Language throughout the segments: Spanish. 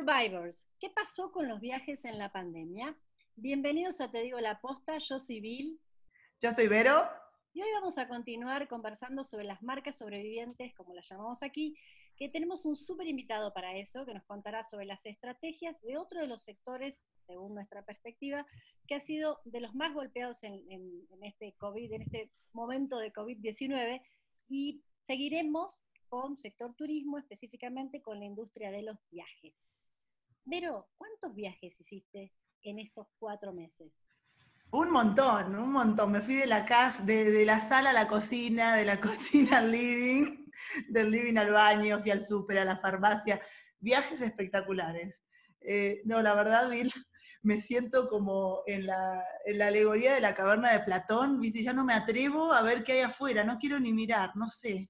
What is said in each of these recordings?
Survivors, ¿qué pasó con los viajes en la pandemia? Bienvenidos a Te Digo la Posta, yo soy Bill. Yo soy Vero. Y hoy vamos a continuar conversando sobre las marcas sobrevivientes, como las llamamos aquí, que tenemos un súper invitado para eso, que nos contará sobre las estrategias de otro de los sectores, según nuestra perspectiva, que ha sido de los más golpeados en, este COVID, en este momento de COVID-19, y seguiremos con sector turismo, específicamente con la industria de los viajes. Pero, ¿cuántos viajes hiciste en estos cuatro meses? Un montón, un montón. Me fui de la casa, de, la sala a la cocina, de la cocina al living, del living al baño, fui al súper, a la farmacia. Viajes espectaculares. Eh, no, la verdad, Bill, me siento como en la, en la, alegoría de la caverna de Platón, ¿viste? Ya no me atrevo a ver qué hay afuera, no quiero ni mirar, no sé.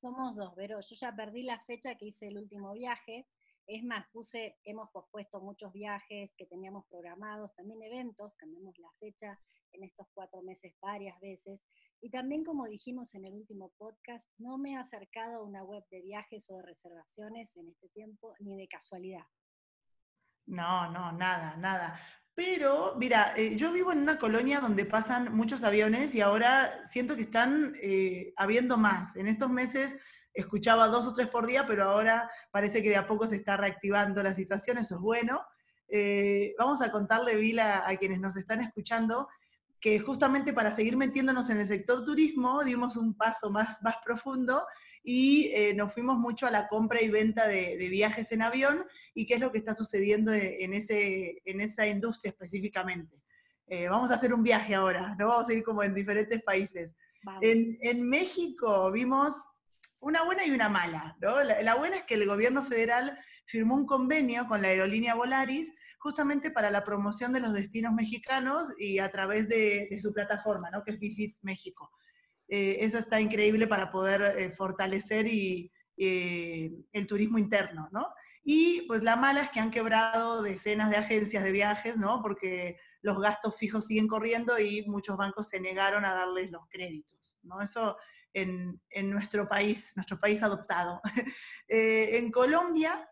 Somos dos, pero yo ya perdí la fecha que hice el último viaje. Es más, puse, hemos pospuesto muchos viajes que teníamos programados, también eventos, cambiamos la fecha en estos cuatro meses varias veces. Y también, como dijimos en el último podcast, no me he acercado a una web de viajes o de reservaciones en este tiempo, ni de casualidad. No, no, nada, nada. Pero, mira, eh, yo vivo en una colonia donde pasan muchos aviones y ahora siento que están eh, habiendo más. En estos meses escuchaba dos o tres por día, pero ahora parece que de a poco se está reactivando la situación, eso es bueno. Eh, vamos a contarle, Vila, a quienes nos están escuchando, que justamente para seguir metiéndonos en el sector turismo dimos un paso más, más profundo y eh, nos fuimos mucho a la compra y venta de, viajes en avión y qué es lo que está sucediendo en, ese, en esa industria específicamente. Eh, vamos a hacer un viaje ahora, ¿no? Vamos a ir como en diferentes países. En, en, México vimos una buena y una mala, ¿no? La, buena es que el gobierno federal firmó un convenio con la aerolínea Volaris justamente para la promoción de los destinos mexicanos y a través de, su plataforma, ¿no? que es Visit México. Eh, eso está increíble para poder eh, fortalecer y, eh, el turismo interno, ¿no? Y pues la mala es que han quebrado decenas de agencias de viajes, ¿no? Porque los gastos fijos siguen corriendo y muchos bancos se negaron a darles los créditos, ¿no? Eso en, en nuestro país, nuestro país adoptado. en Colombia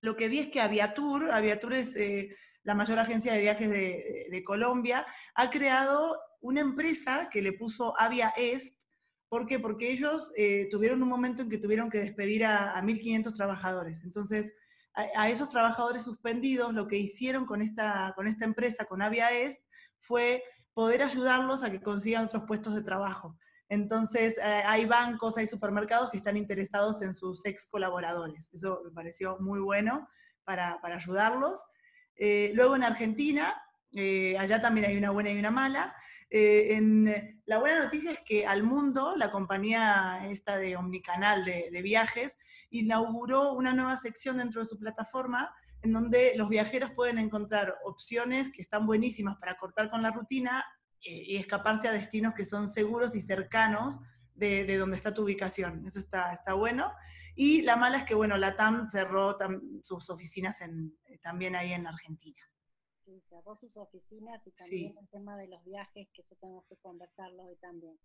lo que vi es que Aviatur, Aviatur es eh, la mayor agencia de viajes de, Colombia, ha creado una empresa que le puso Avia Est. ¿Por qué? Porque ellos eh, tuvieron un momento en que tuvieron que despedir a, 1.500 trabajadores. Entonces, a, esos trabajadores suspendidos, lo que hicieron con esta, con esta empresa, con Avia Est, fue poder ayudarlos a que consigan otros puestos de trabajo. Entonces, eh, hay bancos, hay supermercados que están interesados en sus ex colaboradores. Eso me pareció muy bueno para, ayudarlos. Eh, luego en Argentina, eh, allá también hay una buena y una mala. La buena noticia es que Al Mundo, la compañía esta de Omnicanal de, viajes, inauguró una nueva sección dentro de su plataforma en donde los viajeros pueden encontrar opciones que están buenísimas para cortar con la rutina y escaparse a destinos que son seguros y cercanos de, de, donde está tu ubicación. Eso está, está bueno. Y la mala es que, bueno, la TAM cerró sus oficinas en, eh, también ahí en Argentina. Sí, cerró sus oficinas y también el tema de los viajes, que eso tenemos que conversarlo hoy también.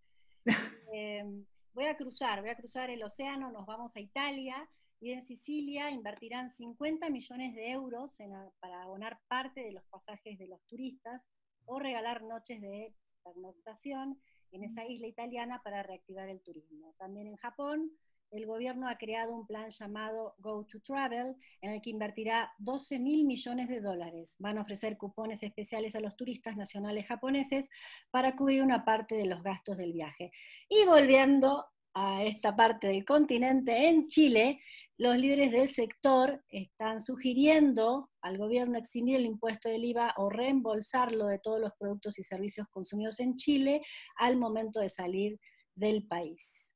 Em, voy a cruzar, voy a cruzar el océano, nos vamos a Italia y en Sicilia invertirán 50 millones de euros para abonar parte de los pasajes de los turistas o regalar noches de pernoctación en esa isla italiana para reactivar el turismo. También en Japón, el gobierno ha creado un plan llamado Go to Travel, en el que invertirá 12 mil millones de dólares. Van a ofrecer cupones especiales a los turistas nacionales japoneses para cubrir una parte de los gastos del viaje. Y volviendo a esta parte del continente, en Chile, los líderes del sector están sugiriendo al gobierno eximir el impuesto del IVA o reembolsarlo de todos los productos y servicios consumidos en Chile al momento de salir del país.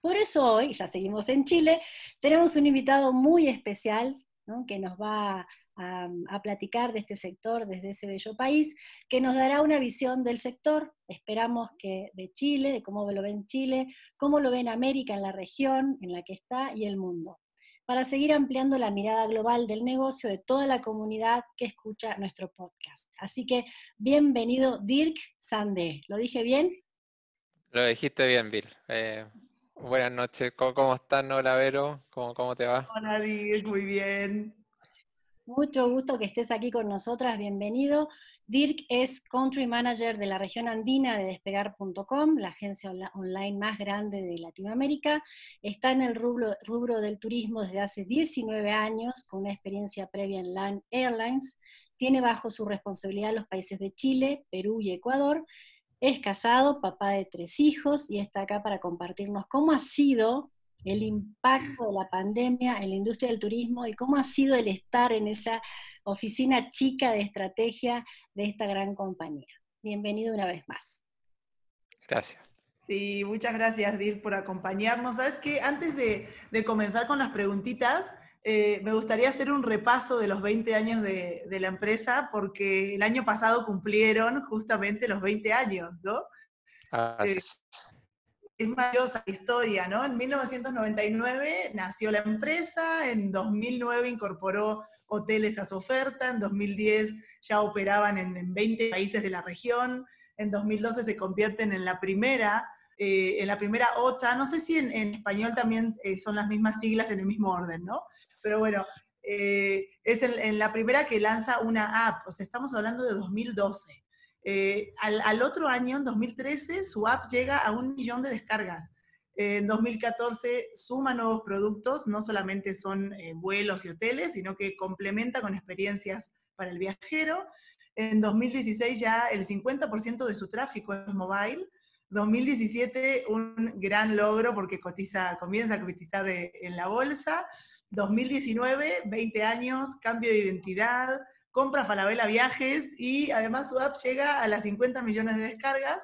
Por eso hoy, ya seguimos en Chile, tenemos un invitado muy especial que nos va a, a, platicar de este sector desde ese bello país, que nos dará una visión del sector, esperamos que de Chile, de cómo lo ven Chile, cómo lo ven América en la región en la que está y el mundo para seguir ampliando la mirada global del negocio de toda la comunidad que escucha nuestro podcast. Así que bienvenido Dirk Sande. ¿Lo dije bien? Lo dijiste bien, Bill. Eh, buenas noches. ¿Cómo, estás, Hola, Vero? ¿Cómo, ¿Cómo te va? Hola, Dirk. Muy bien. Mucho gusto que estés aquí con nosotras, bienvenido. Dirk es Country Manager de la región andina de despegar.com, la agencia online más grande de Latinoamérica. Está en el rubro, rubro, del turismo desde hace 19 años, con una experiencia previa en Land Airlines. Tiene bajo su responsabilidad los países de Chile, Perú y Ecuador. Es casado, papá de tres hijos y está acá para compartirnos cómo ha sido el impacto de la pandemia en la industria del turismo y cómo ha sido el estar en esa oficina chica de estrategia de esta gran compañía. Bienvenido una vez más. Gracias. Sí, muchas gracias, Dir, por acompañarnos. Sabes que antes de, comenzar con las preguntitas, eh, me gustaría hacer un repaso de los 20 años de, la empresa, porque el año pasado cumplieron justamente los 20 años, ¿no? Ah, eh, es maravillosa la historia, ¿no? En 1999 nació la empresa, en 2009 incorporó hoteles a su oferta, en 2010 ya operaban en, 20 países de la región, en 2012 se convierten en la primera, eh, en la primera OTA, no sé si en, español también eh, son las mismas siglas en el mismo orden, ¿no? Pero bueno, eh, es en, la primera que lanza una app, o sea, estamos hablando de 2012. Eh, al, otro año, en 2013, su app llega a un millón de descargas. En 2014 suma nuevos productos, no solamente son eh, vuelos y hoteles, sino que complementa con experiencias para el viajero. En 2016 ya el 50% de su tráfico es mobile. 2017 un gran logro porque cotiza, comienza a cotizar eh, en la bolsa. 2019, 20 años, cambio de identidad, compra Falabella Viajes y además su app llega a las 50 millones de descargas.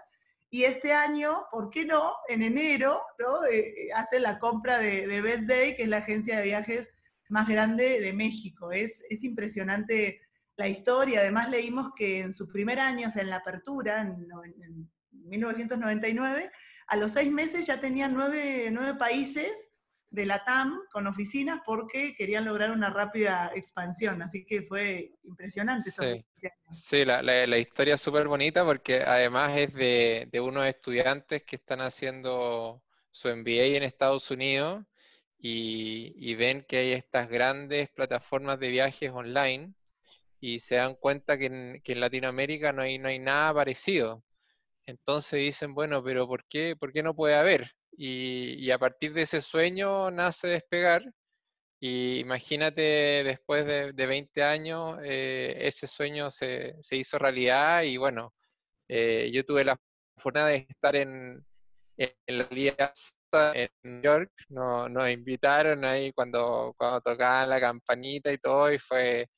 Y este año, ¿por qué no? En enero, ¿no? Eh, eh, hace la compra de, Best Day, que es la agencia de viajes más grande de México. Es, es impresionante la historia. Además leímos que en sus primer años en la apertura, en, 1999, a los seis meses ya tenían nueve, nueve países de la TAM con oficinas porque querían lograr una rápida expansión, así que fue impresionante. Sí, la, historia es súper bonita porque además es de, unos estudiantes que están haciendo su MBA en Estados Unidos y, ven que hay estas grandes plataformas de viajes online y se dan cuenta que en, Latinoamérica no hay, no hay nada parecido. Entonces dicen, bueno, pero ¿por qué, por qué no puede haber? Y, a partir de ese sueño nace despegar. Y imagínate, después de, 20 años, eh, ese sueño se, hizo realidad y bueno, eh, yo tuve la fortuna de estar en, en la alianza en New York, nos, invitaron ahí cuando, cuando tocaban la campanita y todo, y fue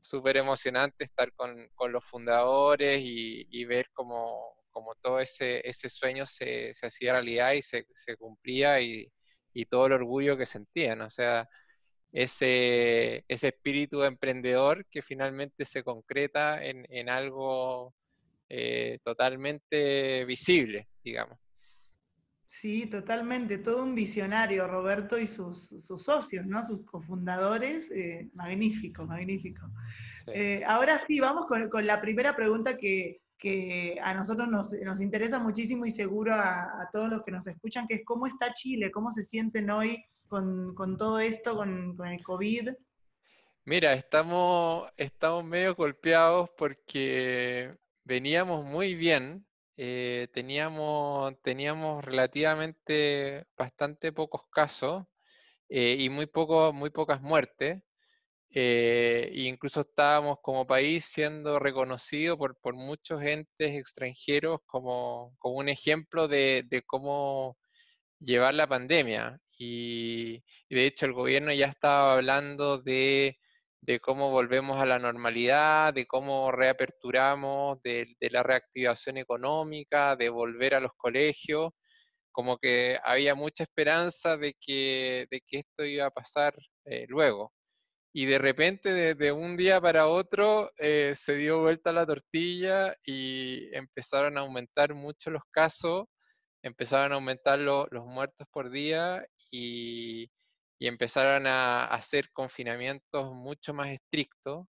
súper emocionante estar con, los fundadores y ver cómo, como todo ese, ese sueño se, hacía realidad y se, cumplía y, todo el orgullo que sentían, o sea, ese, ese espíritu emprendedor que finalmente se concreta en, algo eh, totalmente visible, digamos. Sí, totalmente, todo un visionario, Roberto y sus, socios, ¿no? Sus cofundadores, eh, magnífico, magnífico. Eh, ahora sí, vamos con, con, la primera pregunta que, que a nosotros nos, interesa muchísimo y seguro a, todos los que nos escuchan, que es cómo está Chile, cómo se sienten hoy con, todo esto, con, el COVID. Mira, estamos, estamos medio golpeados porque veníamos muy bien, eh, teníamos, teníamos relativamente bastante pocos casos eh, y muy, poco, muy pocas muertes. Eh, incluso estábamos como país siendo reconocido por, por muchos entes extranjeros como, como un ejemplo de, de, cómo llevar la pandemia. Y, de hecho el gobierno ya estaba hablando de, de, cómo volvemos a la normalidad, de cómo reaperturamos, de, de, la reactivación económica, de volver a los colegios, como que había mucha esperanza de que, de que esto iba a pasar eh, luego y de repente, desde un día para otro, eh, se dio vuelta la tortilla y empezaron a aumentar mucho los casos, empezaron a aumentar los muertos por día y, empezaron a, hacer confinamientos mucho más estrictos.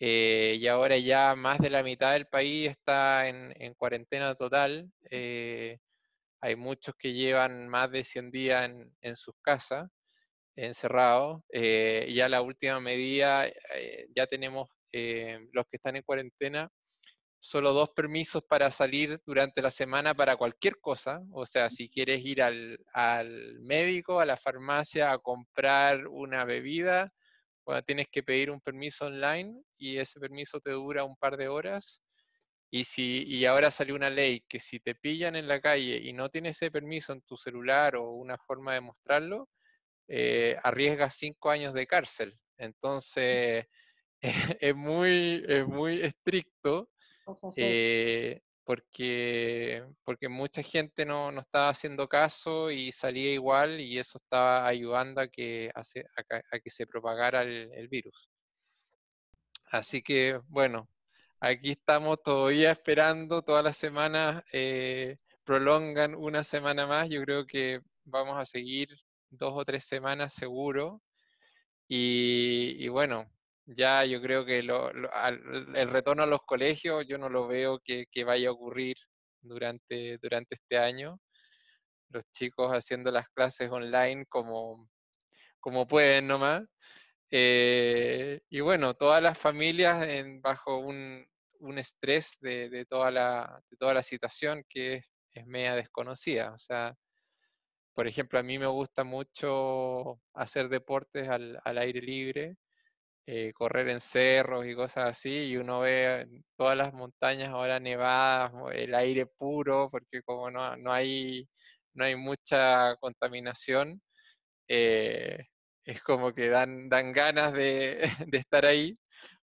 Eh, y ahora ya más de la mitad del país está en, cuarentena total. Eh, hay muchos que llevan más de 100 días en, en sus casas. Encerrados. Eh, ya la última medida, eh, ya tenemos los que están en cuarentena, solo dos permisos para salir durante la semana para cualquier cosa. O sea, si quieres ir al, al médico, a la farmacia a comprar una bebida, bueno, tienes que pedir un permiso online y ese permiso te dura un par de horas. Y, si, y ahora salió una ley que si te pillan en la calle y no tienes ese permiso en tu celular o una forma de mostrarlo, eh, arriesgas cinco años de cárcel. Entonces, es muy, es muy estricto eh, porque, porque mucha gente no, no, estaba haciendo caso y salía igual y eso estaba ayudando a que, a, que se propagara el virus. Así que, bueno, Aquí estamos todavía esperando, todas las semanas eh, prolongan una semana más. Yo creo que vamos a seguir dos o tres semanas seguro. Y, bueno, ya yo creo que el retorno a los colegios yo no lo veo que, vaya a ocurrir durante, durante este año. Los chicos haciendo las clases online como, como pueden nomás. Eh, y bueno, todas las familias en, bajo un, un estrés de, toda la, de toda la situación que es, media desconocida. O sea, por ejemplo, a mí me gusta mucho hacer deportes al, aire libre, eh, correr en cerros y cosas así, y uno ve todas las montañas ahora nevadas, el aire puro, porque como no, no, hay, no hay mucha contaminación, eh, es como que dan, dan ganas de, estar ahí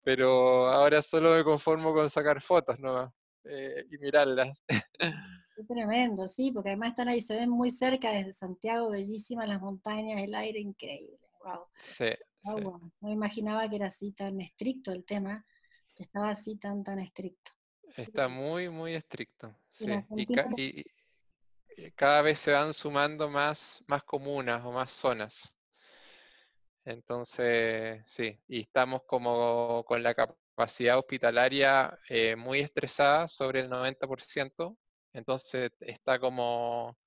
pero ahora solo me conformo con sacar fotos ¿no? Eh, y mirarlas. Qué tremendo, sí, porque además están ahí, se ven muy cerca desde Santiago, bellísimas las montañas, el aire increíble. Wow. Sí, No imaginaba que era así tan estricto el tema, que estaba así tan, tan estricto. Está muy, muy estricto. Sí. Y, cada vez se van sumando más, más comunas o más zonas. Entonces, sí, y estamos como con la capacidad hospitalaria eh, muy estresada sobre el 90%, entonces está como,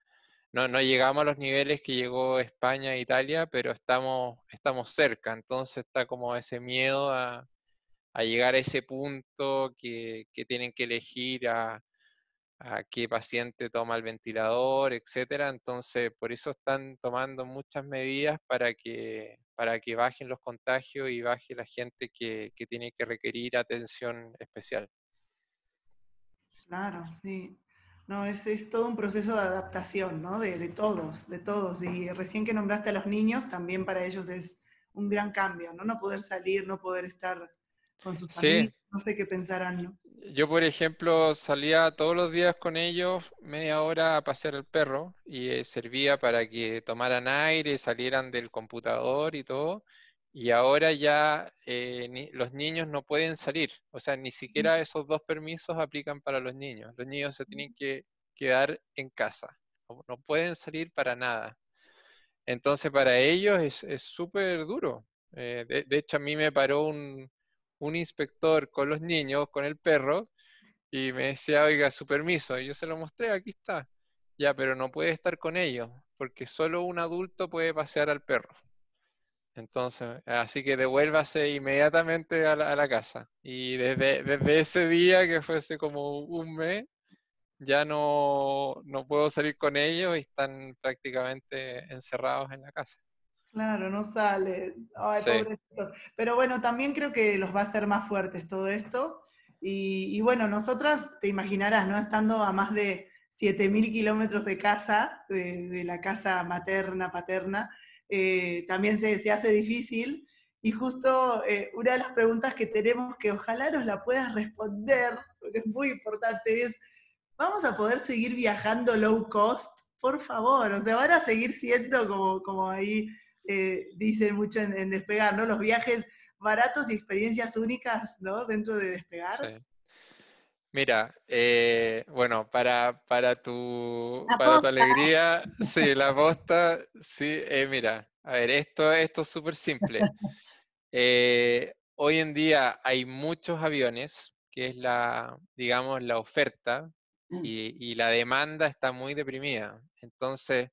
no, no, llegamos a los niveles que llegó España e Italia, pero estamos, estamos cerca, entonces está como ese miedo a, llegar a ese punto que, que tienen que elegir a, a qué paciente toma el ventilador, etcétera. Entonces, por eso están tomando muchas medidas para que, para que bajen los contagios y baje la gente que, tiene que requerir atención especial. Claro, sí. No, es, es todo un proceso de adaptación, ¿no? De, de, todos, de todos. Y recién que nombraste a los niños, también para ellos es un gran cambio, ¿no? No poder salir, no poder estar con sus familias, no sé qué pensarán, ¿no? Yo, por ejemplo, salía todos los días con ellos media hora a pasear el perro y eh, servía para que tomaran aire, salieran del computador y todo. Y ahora ya eh, los niños no pueden salir, o sea, ni siquiera esos dos permisos aplican para los niños. Los niños se tienen que quedar en casa, no, pueden salir para nada. Entonces, para ellos es súper duro. Eh, de, hecho, a mí me paró un, un inspector con los niños, con el perro, y me decía, oiga, su permiso. Y yo se lo mostré, aquí está. Ya, pero no puede estar con ellos, porque solo un adulto puede pasear al perro. Entonces, así que devuélvase inmediatamente a la, casa. Y desde, desde, ese día, que fuese como un mes, ya no, no puedo salir con ellos y están prácticamente encerrados en la casa. Claro, no sale. Ay, pobrecitos. Pero bueno, también creo que los va a hacer más fuertes todo esto. Y, bueno, nosotras, te imaginarás, ¿no? Estando a más de 7.000 kilómetros de casa, de, la casa materna, paterna, eh, también se, se, hace difícil. Y justo eh, una de las preguntas que tenemos, que ojalá nos la puedas responder, porque es muy importante, es, ¿vamos a poder seguir viajando low cost? Por favor, o sea, van a seguir siendo como, como ahí eh, dicen mucho en, despegar, ¿no? Los viajes baratos y experiencias únicas, ¿no? Dentro de despegar. Mira, eh, bueno, para, para, tu, para tu alegría, sí, la posta, sí, eh, mira, a ver, esto, esto es súper simple. hoy en día hay muchos aviones, que es la, digamos, la oferta, mm. y, y la demanda está muy deprimida. Entonces,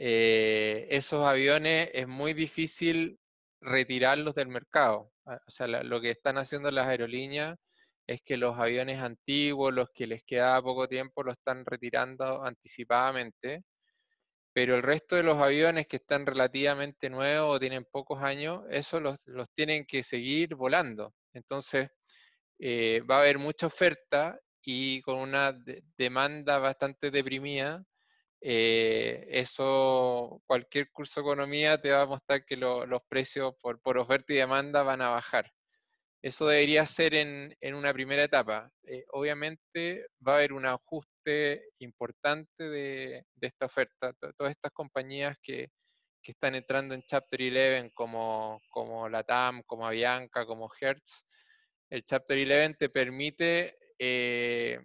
eh, esos aviones es muy difícil retirarlos del mercado. Ah, o sea, lo que están haciendo las aerolíneas es que los aviones antiguos, los que les queda poco tiempo, lo están retirando anticipadamente, pero el resto de los aviones que están relativamente nuevos o tienen pocos años, eso los, tienen que seguir volando. Entonces, eh, va a haber mucha oferta y con una demanda bastante deprimida, eh, eso, cualquier curso de economía te va a mostrar que los precios por, por, oferta y demanda van a bajar. Eso debería ser en, en una primera etapa. Eh, obviamente va a haber un ajuste importante de, de esta oferta. Todas estas compañías que, que, están entrando en Chapter 11 como, como la TAM, como Avianca, como Hertz, el Chapter 11 te permite eh,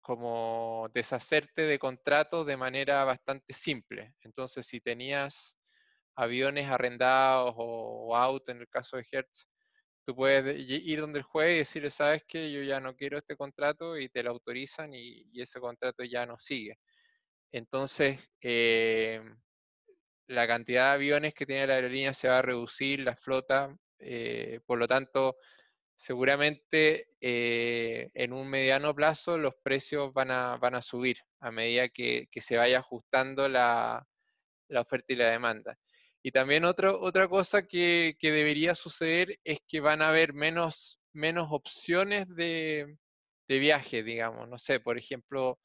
como deshacerte de contratos de manera bastante simple. Entonces, si tenías aviones arrendados o, auto, en el caso de Hertz, tú puedes ir donde el juez y decirle, sabes que yo ya no quiero este contrato y te lo autorizan y, ese contrato ya no sigue. Entonces, eh, la cantidad de aviones que tiene la aerolínea se va a reducir, la flota, eh, por lo tanto, seguramente eh, en un mediano plazo los precios van a, van a subir a medida que, se vaya ajustando la, oferta y la demanda. Y también otra cosa que, debería suceder es que van a haber menos, menos opciones de, viaje, digamos. No sé, por ejemplo,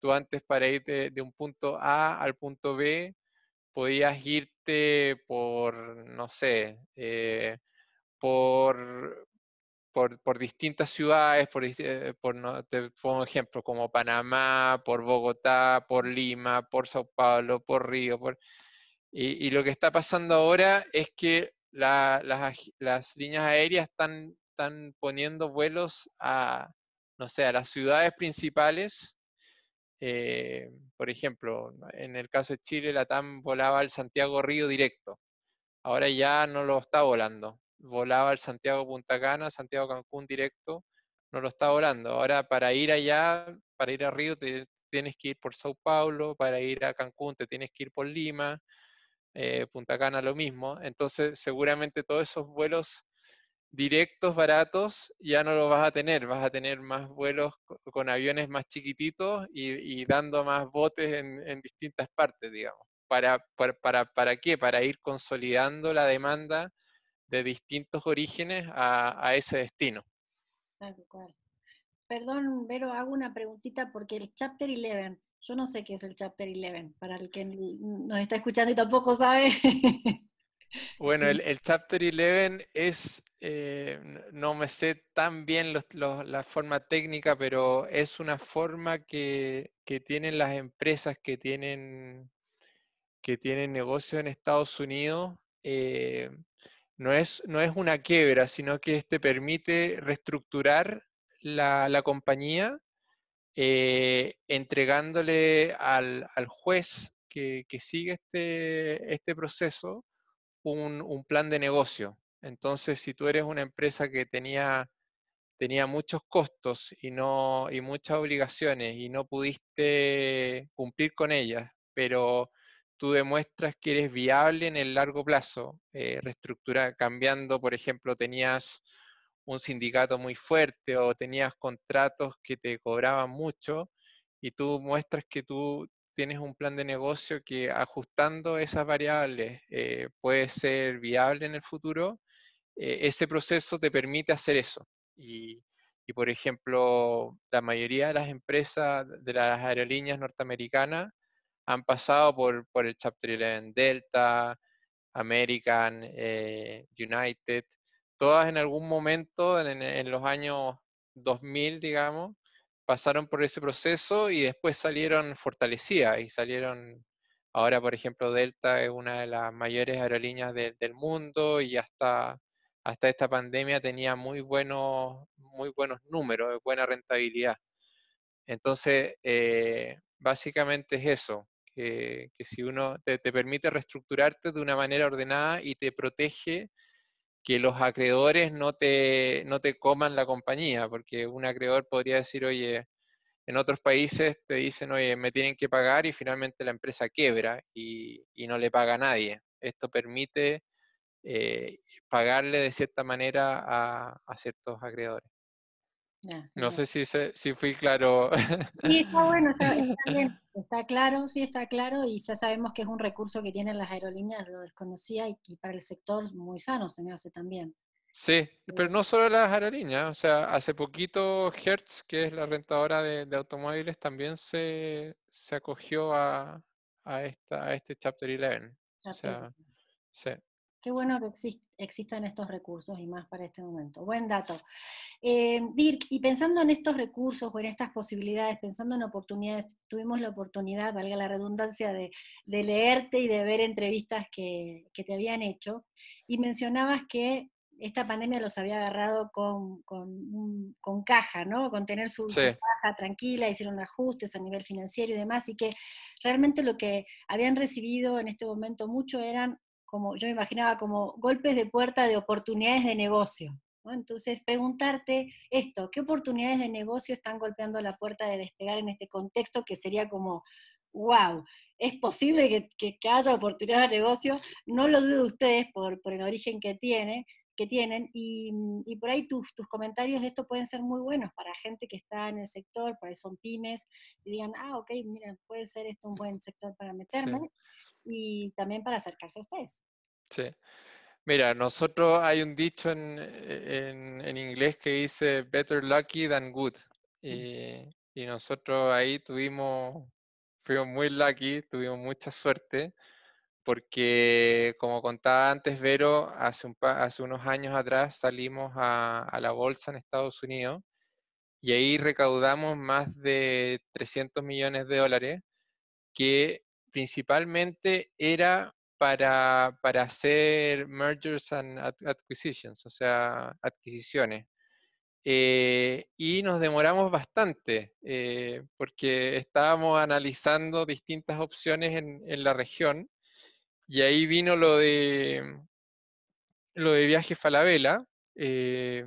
tú antes para ir de, un punto A al punto B, podías irte por, no sé, eh, por, por, distintas ciudades, por, eh, por no, te pongo ejemplo, como Panamá, por Bogotá, por Lima, por Sao Paulo, por Río. Por, y, lo que está pasando ahora es que las, las, líneas aéreas están, poniendo vuelos a, no sé, a las ciudades principales. Eh, por ejemplo, en el caso de Chile, la TAM volaba al Santiago Río directo. Ahora ya no lo está volando volaba el Santiago Punta Cana, Santiago Cancún directo, no lo está volando. Ahora para ir allá, para ir a Río, te, tienes que ir por Sao Paulo, para ir a Cancún te tienes que ir por Lima, eh, Punta Cana lo mismo. Entonces seguramente todos esos vuelos directos, baratos, ya no los vas a tener, vas a tener más vuelos con aviones más chiquititos y, dando más botes en, distintas partes, digamos. ¿Para, para, para, ¿Para qué? Para ir consolidando la demanda de distintos orígenes a, ese destino. Perdón, Vero, hago una preguntita porque el Chapter 11, yo no sé qué es el Chapter 11, para el que nos está escuchando y tampoco sabe. Bueno, el, Chapter 11 es, eh, no me sé tan bien la forma técnica, pero es una forma que, tienen las empresas que tienen, que tienen negocio en Estados Unidos eh, no es, no es una quiebra, sino que este permite reestructurar la, compañía eh, entregándole al, juez que, sigue este, este proceso un, plan de negocio. Entonces, si tú eres una empresa que tenía, muchos costos y muchas obligaciones y no pudiste cumplir con ellas, pero tú demuestras que eres viable en el largo plazo, eh, reestructurar, cambiando, por ejemplo, tenías un sindicato muy fuerte o tenías contratos que te cobraban mucho y tú muestras que tú tienes un plan de negocio que ajustando esas variables eh, puede ser viable en el futuro, eh, ese proceso te permite hacer eso. Y, y, por ejemplo, la mayoría de las empresas de las aerolíneas norteamericanas han pasado por, por el Chapter 11 Delta, American, eh, United, todas en algún momento en, los años 2000, digamos, pasaron por ese proceso y después salieron fortalecidas y salieron, ahora por ejemplo Delta es una de las mayores aerolíneas del mundo y hasta, hasta esta pandemia tenía muy buenos, muy buenos números, buena rentabilidad. Entonces, eh, básicamente es eso, que, si uno te, permite reestructurarte de una manera ordenada y te protege que los acreedores no te, no te coman la compañía, porque un acreedor podría decir, oye, en otros países te dicen, oye, me tienen que pagar y finalmente la empresa quiebra y, no le paga a nadie. Esto permite eh, pagarle de cierta manera a, ciertos acreedores. No sé si, si fui claro. Sí, está bueno, está, bien, está claro, sí está claro, y ya sabemos que es un recurso que tienen las aerolíneas, lo desconocía, y, y para el sector muy sano se me hace también. Sí, pero no solo las aerolíneas, o sea, hace poquito Hertz, que es la rentadora de, automóviles, también se, acogió a, esta, a este Chapter 11. O sea, sí. Qué bueno que existan estos recursos y más para este momento. Buen dato. Eh, Dirk, y pensando en estos recursos o en estas posibilidades, pensando en oportunidades, tuvimos la oportunidad, valga la redundancia, de, leerte y de ver entrevistas que, que, te habían hecho, y mencionabas que esta pandemia los había agarrado con, con, caja, ¿no? Con tener su, caja tranquila, hicieron ajustes a nivel financiero y demás, y que realmente lo que habían recibido en este momento mucho eran, como yo imaginaba, como golpes de puerta de oportunidades de negocio. Entonces, preguntarte esto, ¿qué oportunidades de negocio están golpeando la puerta de despegar en este contexto que sería como, wow, es posible que, haya oportunidades de negocio? No lo dudo ustedes por, por el origen que tiene, que tienen y, por ahí tus, tus, comentarios de esto pueden ser muy buenos para gente que está en el sector, por ahí son pymes, y digan, ah, ok, mira, puede ser esto un buen sector para meterme y también para acercarse a ustedes. Sí. Mira, nosotros hay un dicho en, en, inglés que dice better lucky than good. Y, y nosotros ahí tuvimos, fuimos muy lucky, tuvimos mucha suerte porque como contaba antes Vero, hace, hace unos años atrás salimos a, la bolsa en Estados Unidos y ahí recaudamos más de 300 millones de dólares, que principalmente era para, hacer mergers and acquisitions, o sea, adquisiciones. Eh, y nos demoramos bastante eh, porque estábamos analizando distintas opciones en, en la región y ahí vino lo de lo de Viaje Falabella, eh,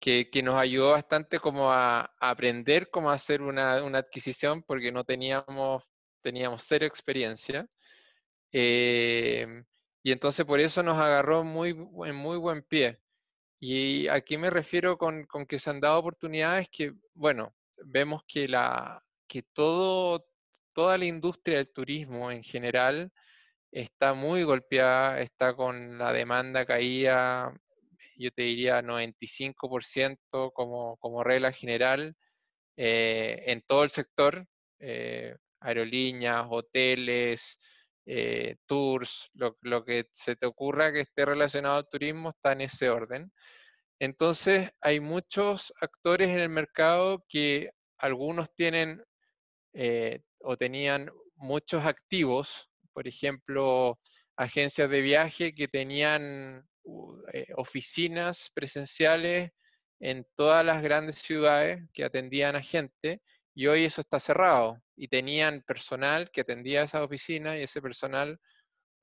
que, nos ayudó bastante como a, aprender cómo hacer una, adquisición porque no teníamos, teníamos cero experiencia. Eh, y entonces por eso nos agarró muy, en muy buen pie. Y aquí me refiero con, con, que se han dado oportunidades que, bueno, vemos que, la, que todo, toda la industria del turismo en general está muy golpeada, está con la demanda caída, yo te diría 95% como, como regla general eh, en todo el sector, eh, aerolíneas, hoteles, eh, tours, lo, que se te ocurra que esté relacionado al turismo está en ese orden. Entonces hay muchos actores en el mercado que algunos tienen o tenían muchos activos por ejemplo, agencias de viaje que tenían eh, oficinas presenciales en todas las grandes ciudades que atendían a gente y hoy eso está cerrado y tenían personal que atendía a esa oficina y ese personal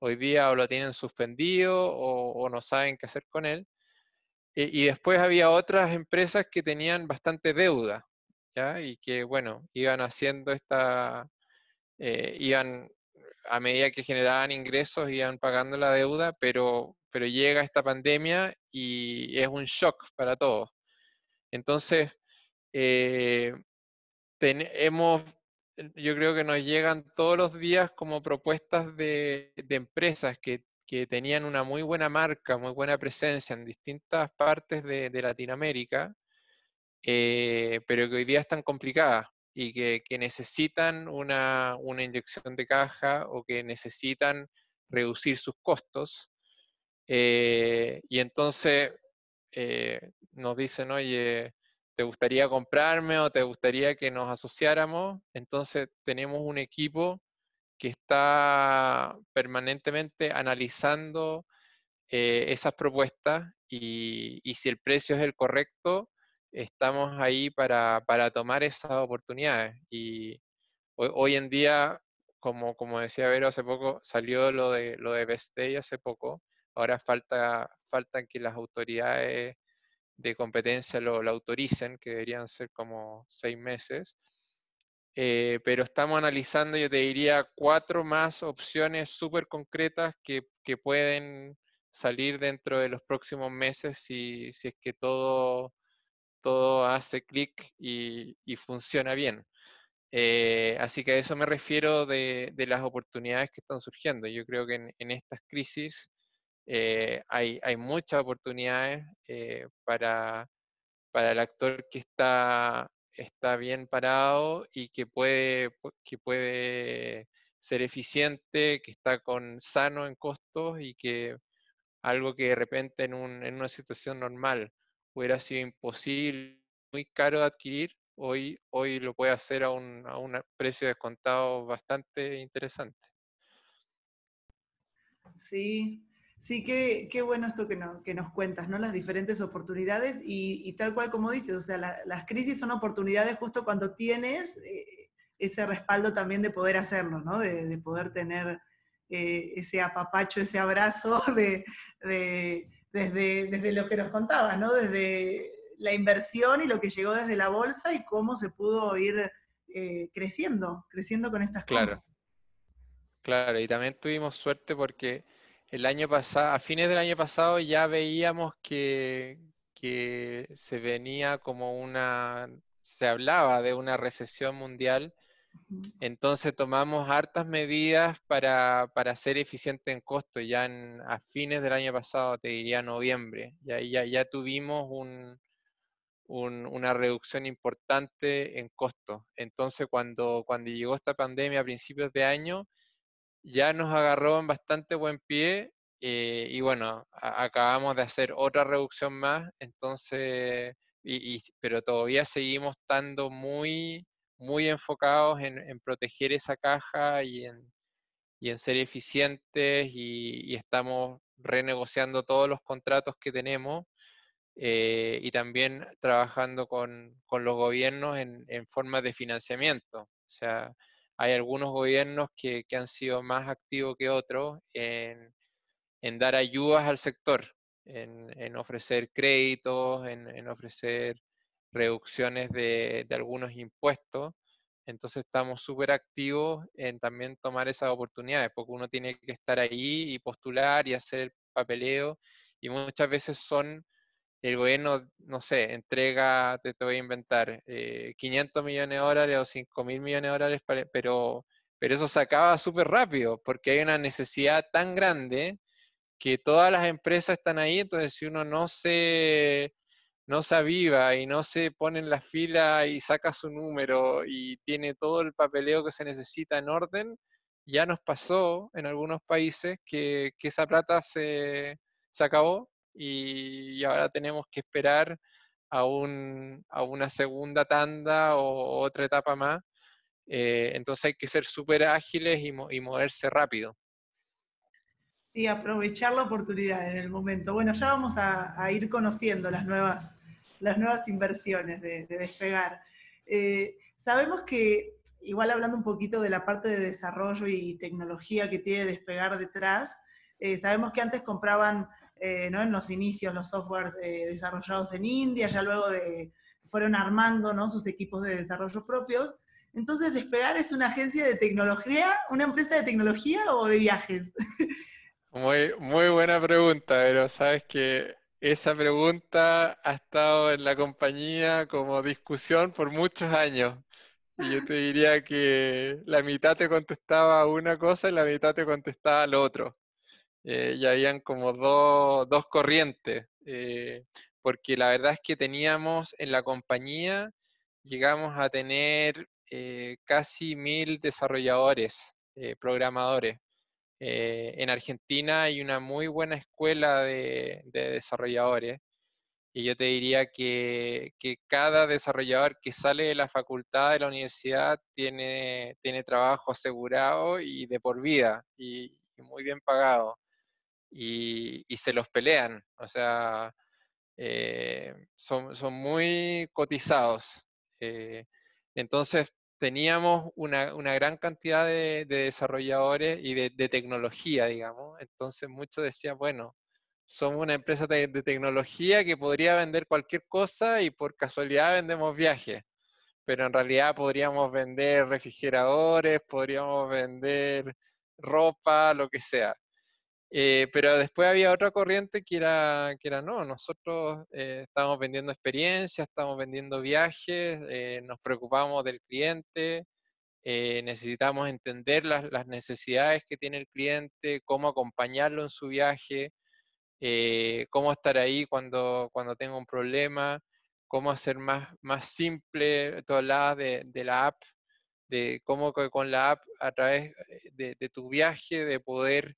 hoy día o lo tienen suspendido o, no saben qué hacer con él. E, y después había otras empresas que tenían bastante deuda, ¿ya? Y que, bueno, iban haciendo esta, eh, iban a medida que generaban ingresos iban pagando la deuda, pero, pero llega esta pandemia y es un shock para todos. Entonces, eh, hemos, yo creo que nos llegan todos los días como propuestas de, empresas que, tenían una muy buena marca, muy buena presencia en distintas partes de, Latinoamérica, eh, pero que hoy día están complicadas y que, necesitan una, inyección de caja o que necesitan reducir sus costos. Eh, y entonces eh, nos dicen, oye, ¿te gustaría comprarme o te gustaría que nos asociáramos? Entonces tenemos un equipo que está permanentemente analizando eh, esas propuestas y, y, si el precio es el correcto, estamos ahí para, tomar esas oportunidades. Y hoy, en día, como, como decía Vero hace poco, salió lo de, lo de Best Day hace poco, ahora falta, falta que las autoridades de competencia lo, autoricen, que deberían ser como seis meses. Eh, pero estamos analizando, yo te diría, cuatro más opciones súper concretas que, pueden salir dentro de los próximos meses si, si es que todo, todo hace clic y, funciona bien. Eh, así que a eso me refiero de, las oportunidades que están surgiendo. Yo creo que en estas crisis eh, hay, muchas oportunidades eh, para, el actor que está, está bien parado y que puede, que puede ser eficiente, que está con sano en costos y que algo que de repente en, una situación normal hubiera sido imposible, muy caro de adquirir, hoy, hoy lo puede hacer a un, a un precio descontado bastante interesante. Sí, Sí, qué, qué bueno esto que, nos cuentas, ¿no? Las diferentes oportunidades y, tal cual como dices, o sea, las crisis son oportunidades justo cuando tienes eh, ese respaldo también de poder hacerlo, ¿no? De, poder tener eh, ese apapacho, ese abrazo de, desde, desde lo que nos contabas, ¿no? Desde la inversión y lo que llegó desde la bolsa y cómo se pudo ir eh, creciendo, creciendo con estas cosas. Claro, claro, y también tuvimos suerte porque el año pasado, a fines del año pasado ya veíamos que, se venía como una, se hablaba de una recesión mundial, entonces tomamos hartas medidas para, ser eficiente en costo, ya a fines del año pasado, te diría noviembre, ya, ya, ya tuvimos un, una reducción importante en costo. Entonces cuando, cuando llegó esta pandemia a principios de año, ya nos agarró en bastante buen pie eh, y bueno, acabamos de hacer otra reducción más, entonces, y, pero todavía seguimos estando muy, muy enfocados en, proteger esa caja y en, y en ser eficientes y, estamos renegociando todos los contratos que tenemos eh, y también trabajando con, los gobiernos en, en formas de financiamiento. O sea, hay algunos gobiernos que, han sido más activos que otros en, dar ayudas al sector, en, ofrecer créditos, en, ofrecer reducciones de, algunos impuestos. Entonces estamos súper activos en también tomar esas oportunidades, porque uno tiene que estar ahí y postular y hacer el papeleo, y muchas veces son el gobierno, no sé, entrega, te, te voy a inventar, 500 eh, millones de dólares o 5 mil millones de dólares, pero, pero eso se acaba súper rápido porque hay una necesidad tan grande que todas las empresas están ahí, entonces si uno no se, no se aviva y no se pone en la fila y saca su número y tiene todo el papeleo que se necesita en orden, ya nos pasó en algunos países que, que esa plata se, se acabó y, ahora tenemos que esperar a, un, a una segunda tanda o otra etapa más. Eh, entonces hay que ser súper ágiles y, y, moverse rápido. Sí, aprovechar la oportunidad en el momento. Bueno, ya vamos a, ir conociendo las nuevas, las nuevas inversiones de, despegar. Eh, sabemos que, igual hablando un poquito de la parte de desarrollo y tecnología que tiene despegar detrás, eh, sabemos que antes compraban eh, ¿no? en los inicios los softwares eh, desarrollados en India, ya luego de, fueron armando ¿no? sus equipos de desarrollo propios. Entonces, ¿Despegar es una agencia de tecnología, una empresa de tecnología o de viajes? Muy, muy buena pregunta, pero sabes que esa pregunta ha estado en la compañía como discusión por muchos años. Y yo te diría que la mitad te contestaba una cosa y la mitad te contestaba lo otro eh, ya habían como dos, corrientes, eh, porque la verdad es que teníamos en la compañía, llegamos a tener eh, casi mil desarrolladores, eh, programadores. en Argentina hay una muy buena escuela de, desarrolladores y yo te diría que, cada desarrollador que sale de la facultad de la universidad tiene, tiene trabajo asegurado y de por vida y muy bien pagado y, se los pelean, o sea, eh, son, son, muy cotizados. Eh, entonces, teníamos una, una, gran cantidad de, desarrolladores y de, tecnología, digamos. Entonces, muchos decían, bueno, somos una empresa de, tecnología que podría vender cualquier cosa y por casualidad vendemos viajes. Pero en realidad podríamos vender refrigeradores, podríamos vender ropa, lo que sea. Eh, pero después había otra corriente que era, que era no, nosotros eh, estamos vendiendo experiencias, estamos vendiendo viajes, eh, nos preocupamos del cliente, necesitamos entender las, las, necesidades que tiene el cliente, cómo acompañarlo en su viaje, cómo estar ahí cuando, cuando tenga un problema, cómo hacer más, más simple, todas las de, de la app, de cómo con la app a través de, de tu viaje, de poder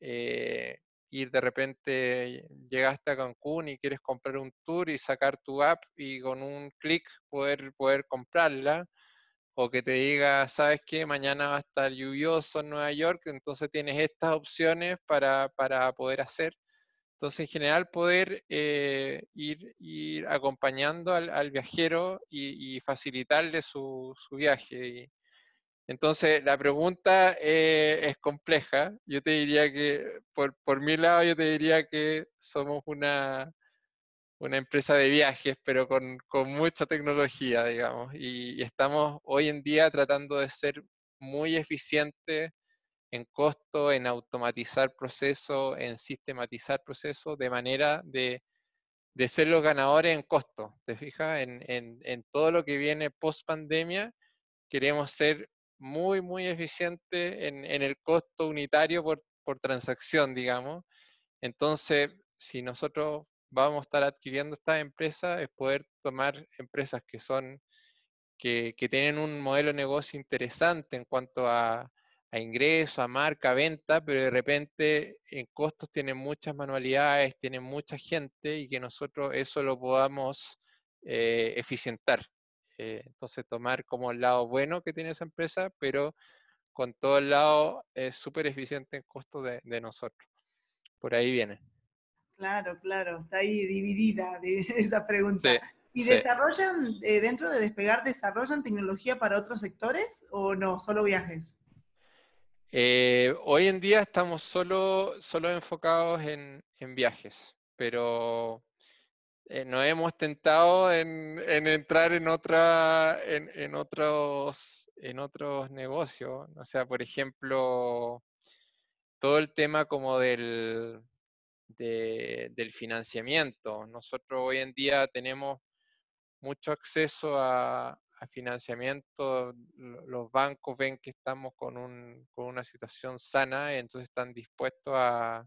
eh, ir de repente, llegaste a Cancún y quieres comprar un tour y sacar tu app y con un clic poder, poder comprarla, o que te diga, sabes que mañana va a estar lluvioso en Nueva York, entonces tienes estas opciones para, poder hacer. Entonces, en general, poder eh, ir, ir acompañando al, viajero y, facilitarle su, su viaje. Entonces, la pregunta eh, es compleja. Yo te diría que, por, por, mi lado, yo te diría que somos una, una empresa de viajes, pero con, con mucha tecnología, digamos. Y, estamos hoy en día tratando de ser muy eficientes en costo, en automatizar procesos, en sistematizar procesos, de manera de, de ser los ganadores en costo. ¿Te fijas? En, en, en todo lo que viene post pandemia, queremos ser muy, muy eficiente en, el costo unitario por, transacción, digamos. Entonces, si nosotros vamos a estar adquiriendo estas empresas, es poder tomar empresas que son, que, tienen un modelo de negocio interesante en cuanto a, a ingreso, a marca, a venta, pero de repente en costos tienen muchas manualidades, tienen mucha gente y que nosotros eso lo podamos eh, eficientar. Eh, entonces, tomar como el lado bueno que tiene esa empresa, pero con todo el lado es súper eficiente en costo de, nosotros. Por ahí viene. Claro, claro, está ahí dividida esa pregunta. ¿Y desarrollan, eh, dentro de Despegar, desarrollan tecnología para otros sectores o no, solo viajes? Eh, hoy en día estamos solo, solo enfocados en, en viajes, pero eh, nos hemos tentado en, entrar en, otra, en, otros, en otros negocios. O sea, por ejemplo, todo el tema como del, del financiamiento. Nosotros hoy en día tenemos mucho acceso a, financiamiento. Los bancos ven que estamos con, un, con una situación sana, y entonces están dispuestos a,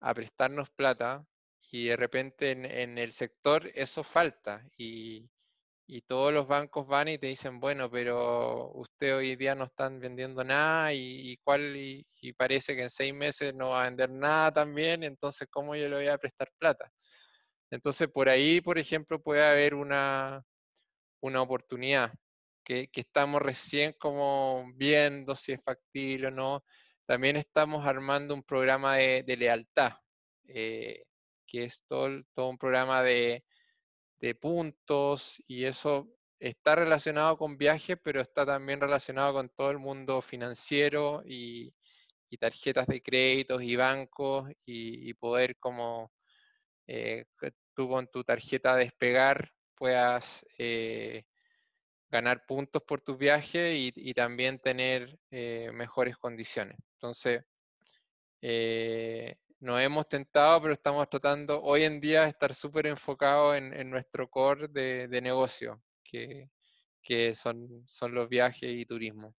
a prestarnos plata y de repente en, el sector eso falta y, todos los bancos van y te dicen, bueno, pero usted hoy día no están vendiendo nada y, cuál, y, parece que en seis meses no va a vender nada también, entonces ¿cómo yo le voy a prestar plata? Entonces por ahí, por ejemplo, puede haber una, una oportunidad que, estamos recién como viendo si es factible o no. También estamos armando un programa de, lealtad. Eh, que es todo, un programa de, puntos y eso está relacionado con viajes, pero está también relacionado con todo el mundo financiero y, tarjetas de créditos y bancos y, poder como eh, tú con tu tarjeta despegar puedas eh, ganar puntos por tus viajes y, también tener eh, mejores condiciones. Entonces, nos hemos tentado, pero estamos tratando hoy en día de estar súper enfocados en, nuestro core de, negocio, que, son, son los viajes y turismo.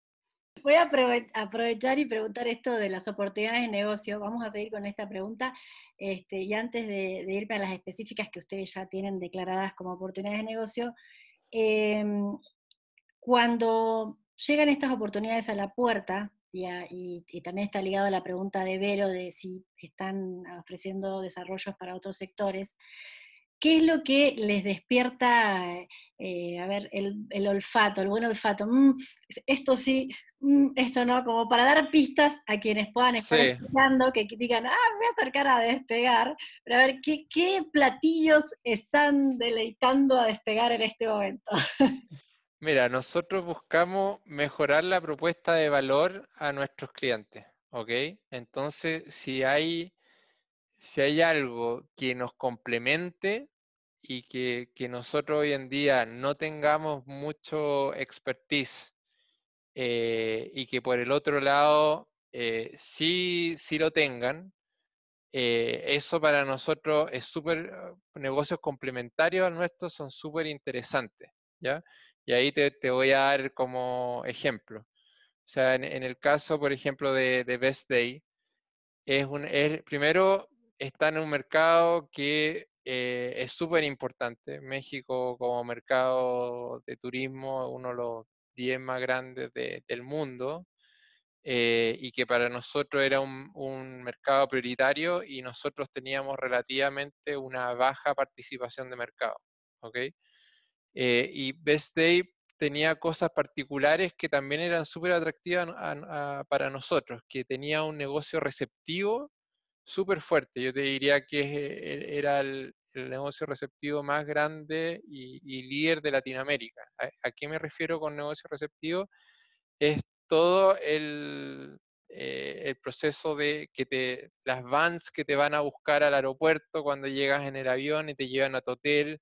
Voy a aprovechar y preguntar esto de las oportunidades de negocio. Vamos a seguir con esta pregunta. Este, y antes de, irme a las específicas que ustedes ya tienen declaradas como oportunidades de negocio, em, cuando llegan estas oportunidades a la puerta, y, también está ligado a la pregunta de Vero de si están ofreciendo desarrollos para otros sectores. ¿Qué es lo que les despierta, eh, a ver, el, olfato, el buen olfato? Mm, esto sí, mm, esto no, como para dar pistas a quienes puedan estar escuchando, que digan, ah, voy a acercar a despegar, pero a ver, ¿qué, ¿qué platillos están deleitando a despegar en este momento? Mira, nosotros buscamos mejorar la propuesta de valor a nuestros clientes, ¿ok? Entonces, si hay, si hay algo que nos complemente y que, nosotros hoy en día no tengamos mucho expertise eh, y que por el otro lado eh, sí, sí lo tengan, eh, eso para nosotros es súper, negocios complementarios a nuestros son súper interesantes, ¿ya? Y ahí te, voy a dar como ejemplo. O sea, en, el caso, por ejemplo, de, Best Day, es un, primero está en un mercado que eh, es súper importante. México como mercado de turismo, uno de los 10 más grandes del mundo. Eh, y que para nosotros era un, mercado prioritario y nosotros teníamos relativamente una baja participación de mercado. ¿okay? Eh, y Best Day tenía cosas particulares que también eran súper atractivas para nosotros, que tenía un negocio receptivo súper fuerte. Yo te diría que e, era el, negocio receptivo más grande y, líder de Latinoamérica. ¿A, ¿A, qué me refiero con negocio receptivo? Es todo el, eh, el proceso de que te, las vans que te van a buscar al aeropuerto cuando llegas en el avión y te llevan a tu hotel,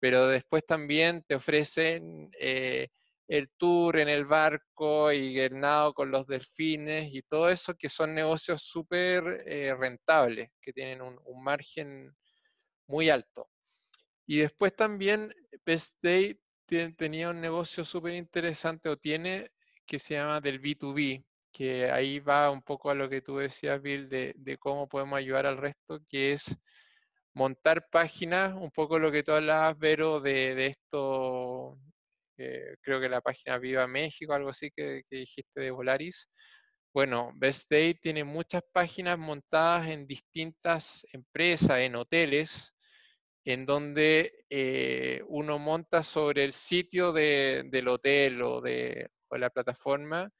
pero después también te ofrecen eh, el tour en el barco y el nado con los delfines y todo eso que son negocios súper eh, rentables, que tienen un, margen muy alto. Y después también Best Day tenía un negocio súper interesante o tiene que se llama del B2B, que ahí va un poco a lo que tú decías, Bill, de, cómo podemos ayudar al resto, que es montar páginas, un poco lo que tú hablabas, Vero, de, esto, eh, creo que la página Viva México, algo así que, dijiste de Volaris. Bueno, Best Day tiene muchas páginas montadas en distintas empresas, en hoteles, en donde eh, uno monta sobre el sitio del hotel o de, o la plataforma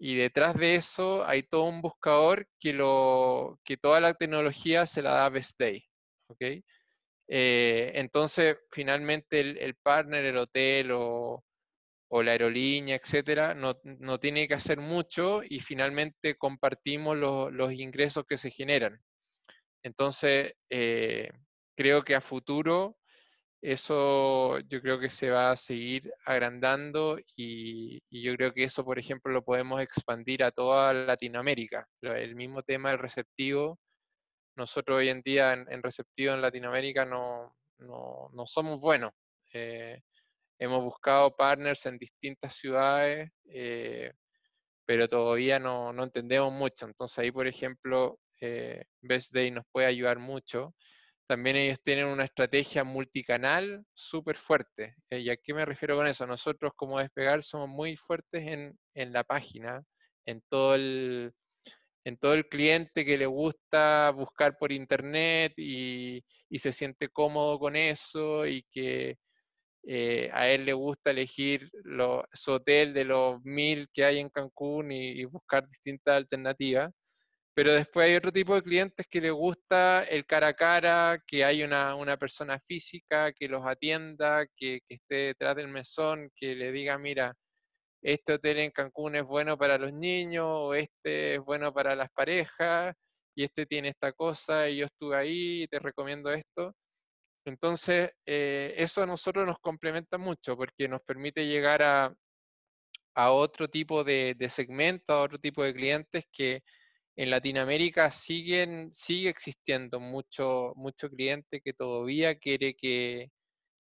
y detrás de eso hay todo un buscador que, lo, que toda la tecnología se la da Best Day. ¿Okay? Eh, entonces, finalmente el, partner, el hotel o, la aerolínea, etcétera, no, tiene que hacer mucho y finalmente compartimos los ingresos que se generan. Entonces, eh, creo que a futuro eso yo creo que se va a seguir agrandando y, yo creo que eso, por ejemplo, lo podemos expandir a toda Latinoamérica. El mismo tema del receptivo, nosotros hoy en día en, receptivo en Latinoamérica no, no, somos buenos. Eh, hemos buscado partners en distintas ciudades, eh, pero todavía no, entendemos mucho. Entonces ahí, por ejemplo, eh, Best Day nos puede ayudar mucho. También ellos tienen una estrategia multicanal súper fuerte. ¿Y a qué me refiero con eso? Nosotros como Despegar somos muy fuertes en, la página, en todo, el, en todo el cliente que le gusta buscar por internet y, se siente cómodo con eso y que eh, a él le gusta elegir su hotel de los mil que hay en Cancún y buscar distintas alternativas. Pero después hay otro tipo de clientes que les gusta el cara a cara, que hay una, persona física que los atienda, que, esté detrás del mesón, que le diga, mira, este hotel en Cancún es bueno para los niños, o este es bueno para las parejas, y este tiene esta cosa, y yo estuve ahí y te recomiendo esto. Entonces, eh, eso a nosotros nos complementa mucho porque nos permite llegar a, otro tipo de, de segmento, a otro tipo de clientes que en Latinoamérica siguen, sigue existiendo mucho, mucho cliente que todavía quiere que,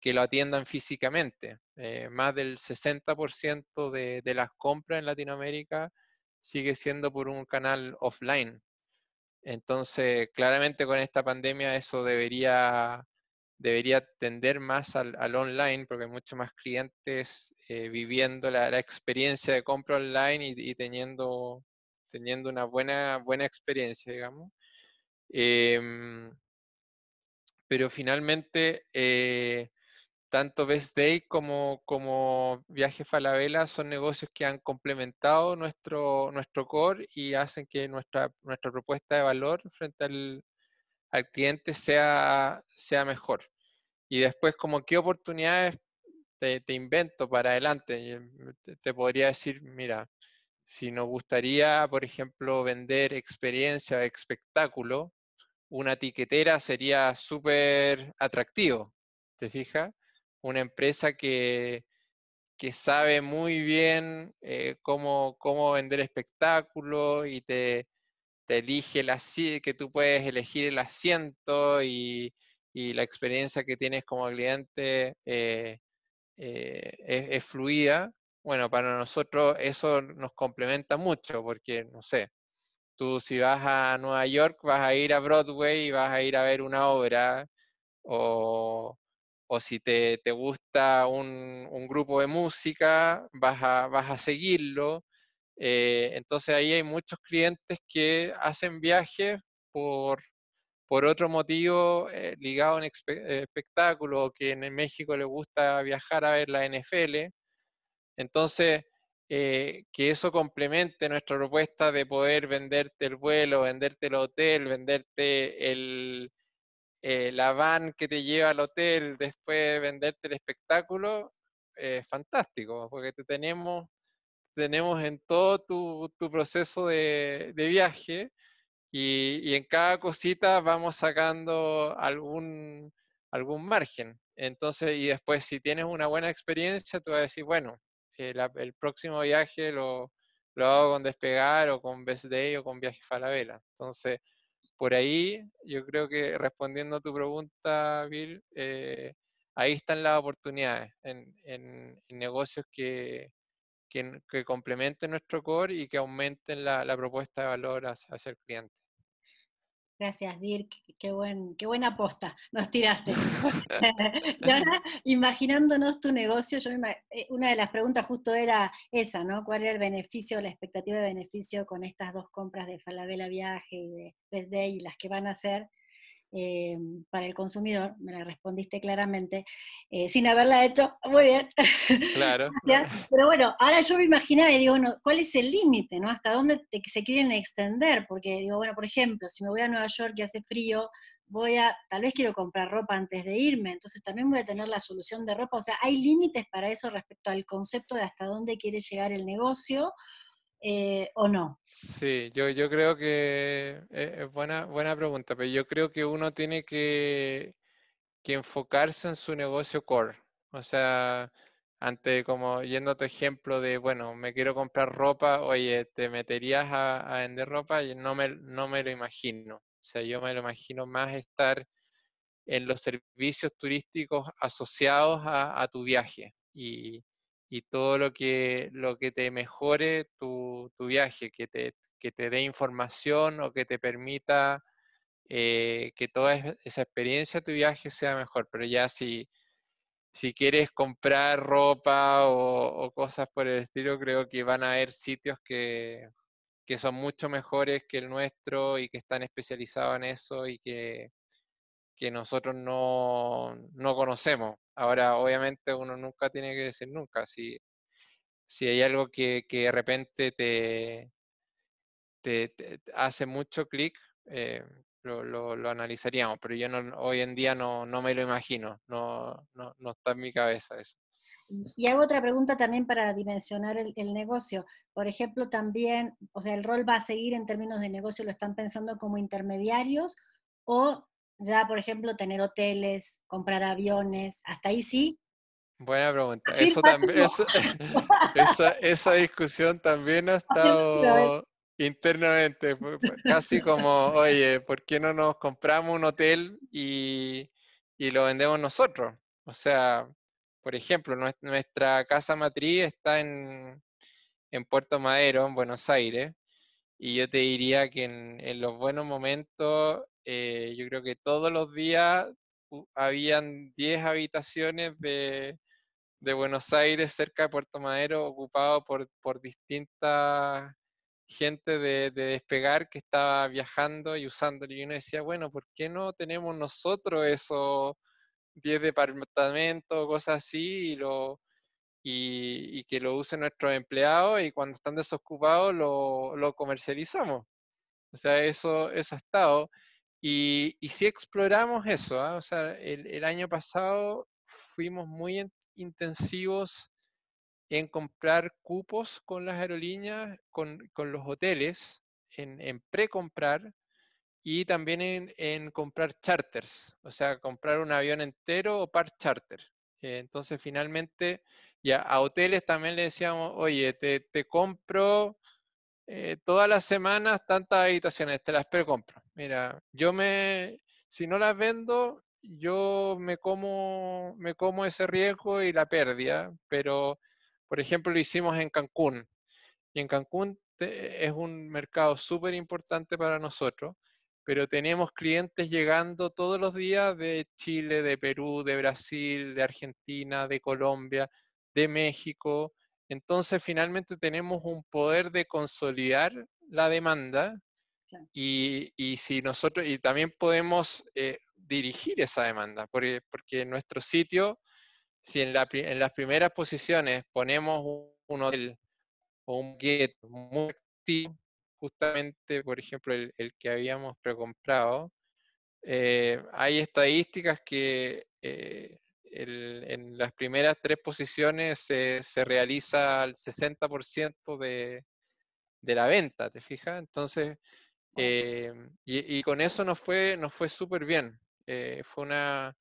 lo atiendan físicamente. Eh, más del 60% de, las compras en Latinoamérica sigue siendo por un canal offline. Entonces, claramente con esta pandemia eso debería, debería tender más al, online, porque hay muchos más clientes eh, viviendo la, experiencia de compra online y teniendo teniendo una buena, buena experiencia, digamos. Em, pero finalmente, eh, tanto Best Day como, como Viaje Falabella son negocios que han complementado nuestro, nuestro core y hacen que nuestra, nuestra propuesta de valor frente al, cliente sea, sea mejor. Y después, como qué oportunidades te, invento para adelante. te, podría decir, mira, si nos gustaría, por ejemplo, vender experiencia, espectáculo, una tiquetera sería súper atractivo, ¿te fijas? Una empresa que, que sabe muy bien eh, cómo, cómo vender espectáculos y te, te elige la que tú puedes elegir el asiento y, y la experiencia que tienes como cliente eh, eh, es, fluida, bueno, para nosotros eso nos complementa mucho porque, no sé, tú si vas a Nueva York vas a ir a Broadway y vas a ir a ver una obra o, o si te, te gusta un, un, grupo de música, vas a, vas a seguirlo. Eh, entonces ahí hay muchos clientes que hacen viajes por, por otro motivo eh, ligado a un eh, espectáculo, que en México le gusta viajar a ver la NFL. Entonces, que eso complemente nuestra propuesta de poder venderte el vuelo, venderte el hotel, venderte el, la van que te lleva al hotel, después venderte el espectáculo, es fantástico, porque te tenemos, tenemos en todo tu, proceso de, de viaje y, en cada cosita vamos sacando algún, algún margen. Entonces, y después si tienes una buena experiencia, tú vas a decir, bueno, eh, el próximo viaje lo, lo, hago con Despegar o con Best Day o con Viaje Falabella. Entonces, por ahí, yo creo que respondiendo a tu pregunta, Bill, eh, ahí están las oportunidades en, en, negocios que, que, complementen nuestro core y que aumenten la, la propuesta de valor hacia el cliente. Gracias, Dirk. Qué, buen, qué buena aposta nos tiraste. y ahora, imaginándonos tu negocio, yo eh, una de las preguntas justo era esa, ¿no? ¿Cuál es el beneficio, la expectativa de beneficio con estas dos compras de Falabella Viaje y de Best Day y las que van a hacer? Eh, para el consumidor, me la respondiste claramente, eh, sin haberla hecho, muy bien. Claro. Pero bueno, ahora yo me imaginaba y digo, bueno, ¿cuál es el límite? ¿no? ¿Hasta dónde se quieren extender? Porque digo, bueno, por ejemplo, si me voy a Nueva York y hace frío, voy a, tal vez quiero comprar ropa antes de irme, entonces también voy a tener la solución de ropa. O sea, ¿hay límites para eso respecto al concepto de hasta dónde quiere llegar el negocio? Eh, o no? Sí, yo, creo que eh, es buena, buena pregunta, pero yo creo que uno tiene que, que enfocarse en su negocio core. O sea, ante como yendo a tu ejemplo de, bueno, me quiero comprar ropa, oye, ¿te meterías a, a vender ropa? Y no me, no me lo imagino. O sea, yo me lo imagino más estar en los servicios turísticos asociados a, a tu viaje. Y, y todo lo que, lo que te mejore tu, tu viaje, que te, que te dé información o que te permita eh, que toda esa experiencia de tu viaje sea mejor. Pero ya si, si quieres comprar ropa o, cosas por el estilo, creo que van a haber sitios que, que son mucho mejores que el nuestro y que están especializados en eso y que, que nosotros no, no, conocemos. Ahora, obviamente, uno nunca tiene que decir nunca. Si, si hay algo que, que de repente te, te, hace mucho clic, eh, lo, lo, analizaríamos, pero yo no, hoy en día no, no me lo imagino, no, no, no, está en mi cabeza eso. Y hago otra pregunta también para dimensionar el, el, negocio. Por ejemplo, también, o sea, el rol va a seguir en términos de negocio, lo están pensando como intermediarios o ya, por ejemplo, tener hoteles, comprar aviones, hasta ahí sí. Buena pregunta. Eso también, esa, esa, discusión también ha estado internamente, casi como, oye, ¿por qué no nos compramos un hotel y, y lo vendemos nosotros? O sea, por ejemplo, nuestra casa matriz está en, en Puerto Madero, en Buenos Aires, y yo te diría que en, en los buenos momentos eh, yo creo que todos los días habían 10 habitaciones de, de, Buenos Aires cerca de Puerto Madero ocupado por, por distintas gente de, de, despegar que estaba viajando y usándolo. Y uno decía, bueno, ¿por qué no tenemos nosotros esos 10 departamentos, cosas así, y, lo, y, y, que lo usen nuestros empleados y cuando están desocupados lo, lo comercializamos? O sea, eso, eso ha estado. Y, y sí exploramos eso, ¿ah? o sea, el, año pasado fuimos muy intensivos en comprar cupos con las aerolíneas, con, los hoteles, en, en pre-comprar, y también en, comprar charters, o sea, comprar un avión entero o par charter. Eh, entonces, finalmente, ya a hoteles también le decíamos, oye, te, compro eh, todas las semanas tantas habitaciones, te las precompro. Mira, yo me, si no las vendo, yo me como, me como ese riesgo y la pérdida, pero, por ejemplo, lo hicimos en Cancún. Y en Cancún es un mercado súper importante para nosotros, pero tenemos clientes llegando todos los días de Chile, de Perú, de Brasil, de Argentina, de Colombia, de México. Entonces, finalmente tenemos un poder de consolidar la demanda y, si nosotros, y también podemos eh, dirigir esa demanda, porque, porque en nuestro sitio, si en, la, en las primeras posiciones ponemos un hotel o un get muy activo, justamente, por ejemplo, el, que habíamos precomprado, eh, hay estadísticas que eh, en las primeras tres posiciones se, realiza el 60% de, de la venta, ¿te fijas? Entonces, eh, y, con eso nos fue, nos fue súper bien. fue una,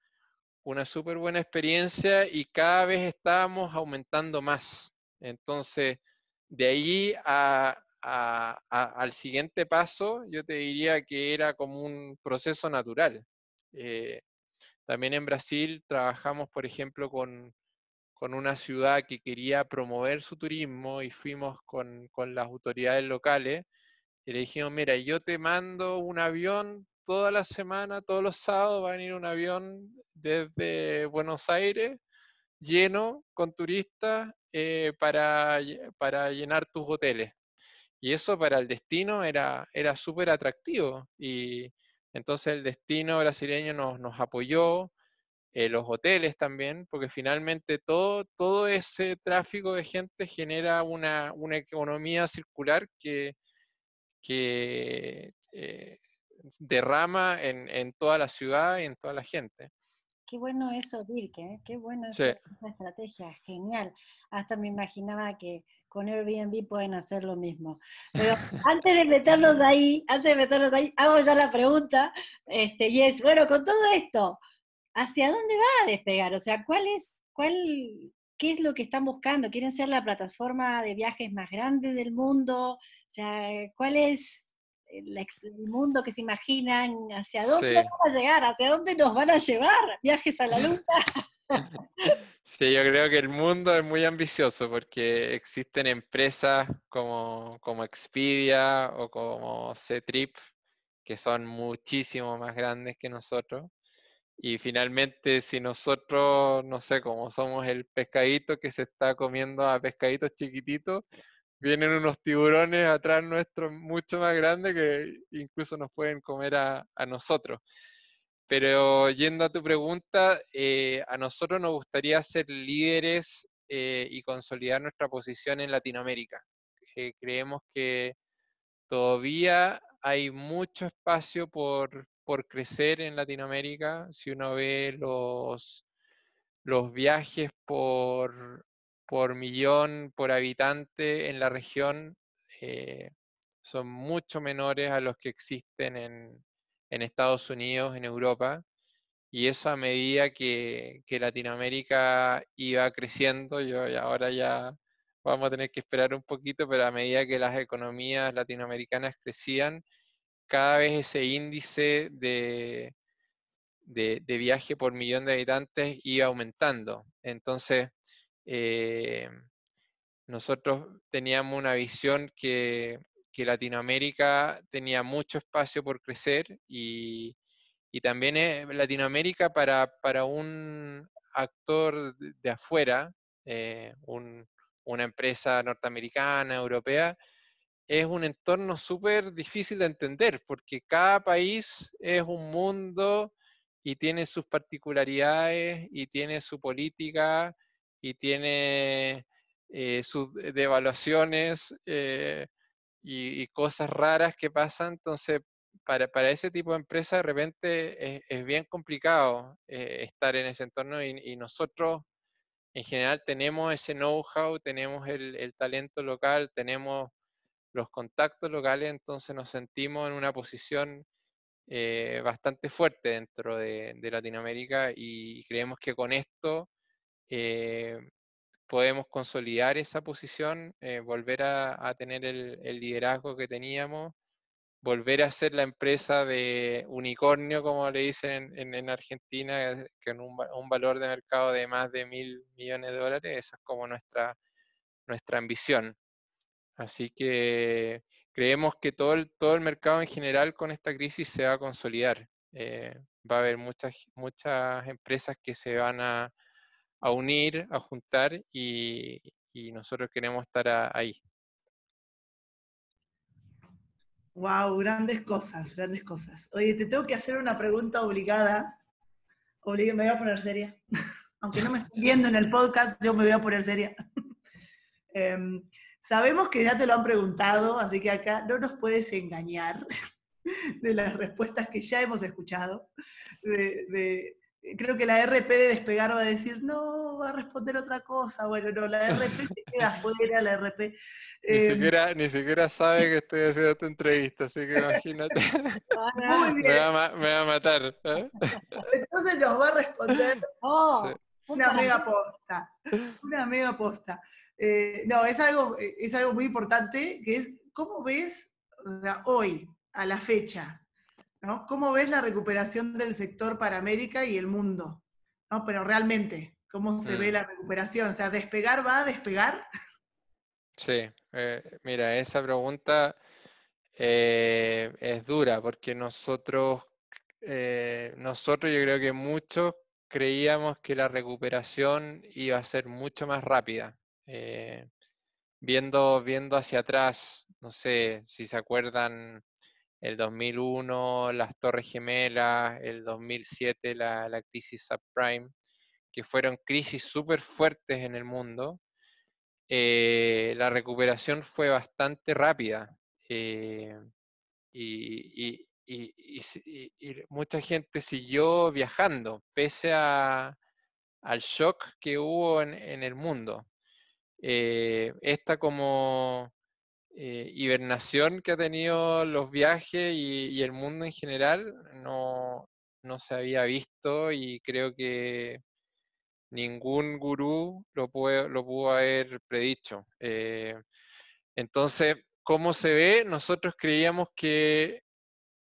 una súper buena experiencia y cada vez estábamos aumentando más. Entonces, de ahí al siguiente paso, yo te diría que era como un proceso natural. Eh, también en Brasil trabajamos, por ejemplo, con, una ciudad que quería promover su turismo y fuimos con, las autoridades locales y le dijimos, mira, yo te mando un avión toda la semana, todos los sábados va a venir un avión desde Buenos Aires lleno con turistas eh, para, para llenar tus hoteles. Y eso para el destino era, era súper atractivo. Y entonces el destino brasileño nos, apoyó, eh, los hoteles también, porque finalmente todo, ese tráfico de gente genera una, economía circular que, eh, derrama en, toda la ciudad y en toda la gente. Qué bueno eso, Dirk, ¿eh? qué bueno esa estrategia, genial. Hasta me imaginaba que con Airbnb pueden hacer lo mismo. Pero antes de meternos ahí, antes de meternos ahí, hago ya la pregunta, este, y es, bueno, con todo esto, ¿hacia dónde va a despegar? O sea, ¿cuál es, cuál, qué es lo que están buscando? ¿Quieren ser la plataforma de viajes más grande del mundo? O sea, ¿cuál es el, mundo que se imaginan, hacia dónde van a llegar, hacia dónde nos van a llevar, viajes a la luna. Sí, yo creo que el mundo es muy ambicioso porque existen empresas como, como Expedia o como C-Trip que son muchísimo más grandes que nosotros. Y finalmente, si nosotros, no sé, como somos el pescadito que se está comiendo a pescaditos chiquititos, vienen unos tiburones atrás nuestros mucho más grandes que incluso nos pueden comer a, nosotros. Pero yendo a tu pregunta, eh, a nosotros nos gustaría ser líderes eh, y consolidar nuestra posición en Latinoamérica. Eh, creemos que todavía hay mucho espacio por, por crecer en Latinoamérica. Si uno ve los, los viajes por, por millón, por habitante en la región eh, son mucho menores a los que existen en, Estados Unidos, en Europa. Y eso a medida que, Latinoamérica iba creciendo, yo ahora ya vamos a tener que esperar un poquito, pero a medida que las economías latinoamericanas crecían, cada vez ese índice de, de, de viaje por millón de habitantes iba aumentando. Entonces, eh, nosotros teníamos una visión que, Latinoamérica tenía mucho espacio por crecer y, también eh, Latinoamérica para, para, un actor de afuera, eh, una empresa norteamericana, europea, es un entorno súper difícil de entender porque cada país es un mundo y tiene sus particularidades y tiene su política y tiene eh, sus devaluaciones eh, y, cosas raras que pasan. Entonces, para, ese tipo de empresas de repente es, bien complicado eh, estar en ese entorno y, nosotros en general tenemos ese know-how, tenemos el, talento local, tenemos los contactos locales, entonces nos sentimos en una posición eh, bastante fuerte dentro de, Latinoamérica y creemos que con esto eh, podemos consolidar esa posición, eh, volver a, tener el, liderazgo que teníamos, volver a ser la empresa de unicornio, como le dicen en, Argentina, con un, un, valor de mercado de más de mil millones de dólares. Esa es como nuestra, nuestra ambición. Así que creemos que todo el, todo el mercado en general con esta crisis se va a consolidar. Eh, va a haber muchas, muchas empresas que se van a, unir, a juntar y, nosotros queremos estar ahí. Wow, grandes cosas, grandes cosas. Oye, te tengo que hacer una pregunta obligada. me voy a poner seria. Aunque no me estoy viendo en el podcast, yo me voy a poner seria. Em, Sabemos que ya te lo han preguntado, así que acá no nos puedes engañar de las respuestas que ya hemos escuchado. Creo que la RP de despegar va a decir, no, va a responder otra cosa. Bueno, no, la RP se queda afuera, la RP. Ni, em, siquiera, ni siquiera sabe que estoy haciendo esta entrevista, así que imagínate. Muy bien. Me, va, a matar. ¿eh? Entonces nos va a responder oh, una mega posta. Una mega posta. Eh, no, es algo, eh, es algo muy importante, que es, ¿cómo ves hoy, a la fecha, ¿no? ¿Cómo ves la recuperación del sector para América y el mundo? ¿no? Pero realmente, ¿cómo se ve mm. la recuperación? O sea, ¿despegar va a despegar? Sí, eh, mira, esa pregunta es dura porque nosotros, nosotros yo creo que muchos creíamos que la recuperación iba a ser mucho más rápida. Eh, viendo, viendo hacia atrás, no sé si se acuerdan el 2001, las Torres Gemelas, el 2007, la, la crisis subprime, que fueron crisis súper fuertes en el mundo, eh, la recuperación fue bastante rápida. Eh, y, mucha gente siguió viajando, pese al shock que hubo en el mundo. Eh, esta como eh, hibernación que ha tenido los viajes y, el mundo en general no, se había visto y creo que ningún gurú lo, lo pudo haber predicho. Eh, entonces, ¿cómo se ve? Nosotros creíamos que,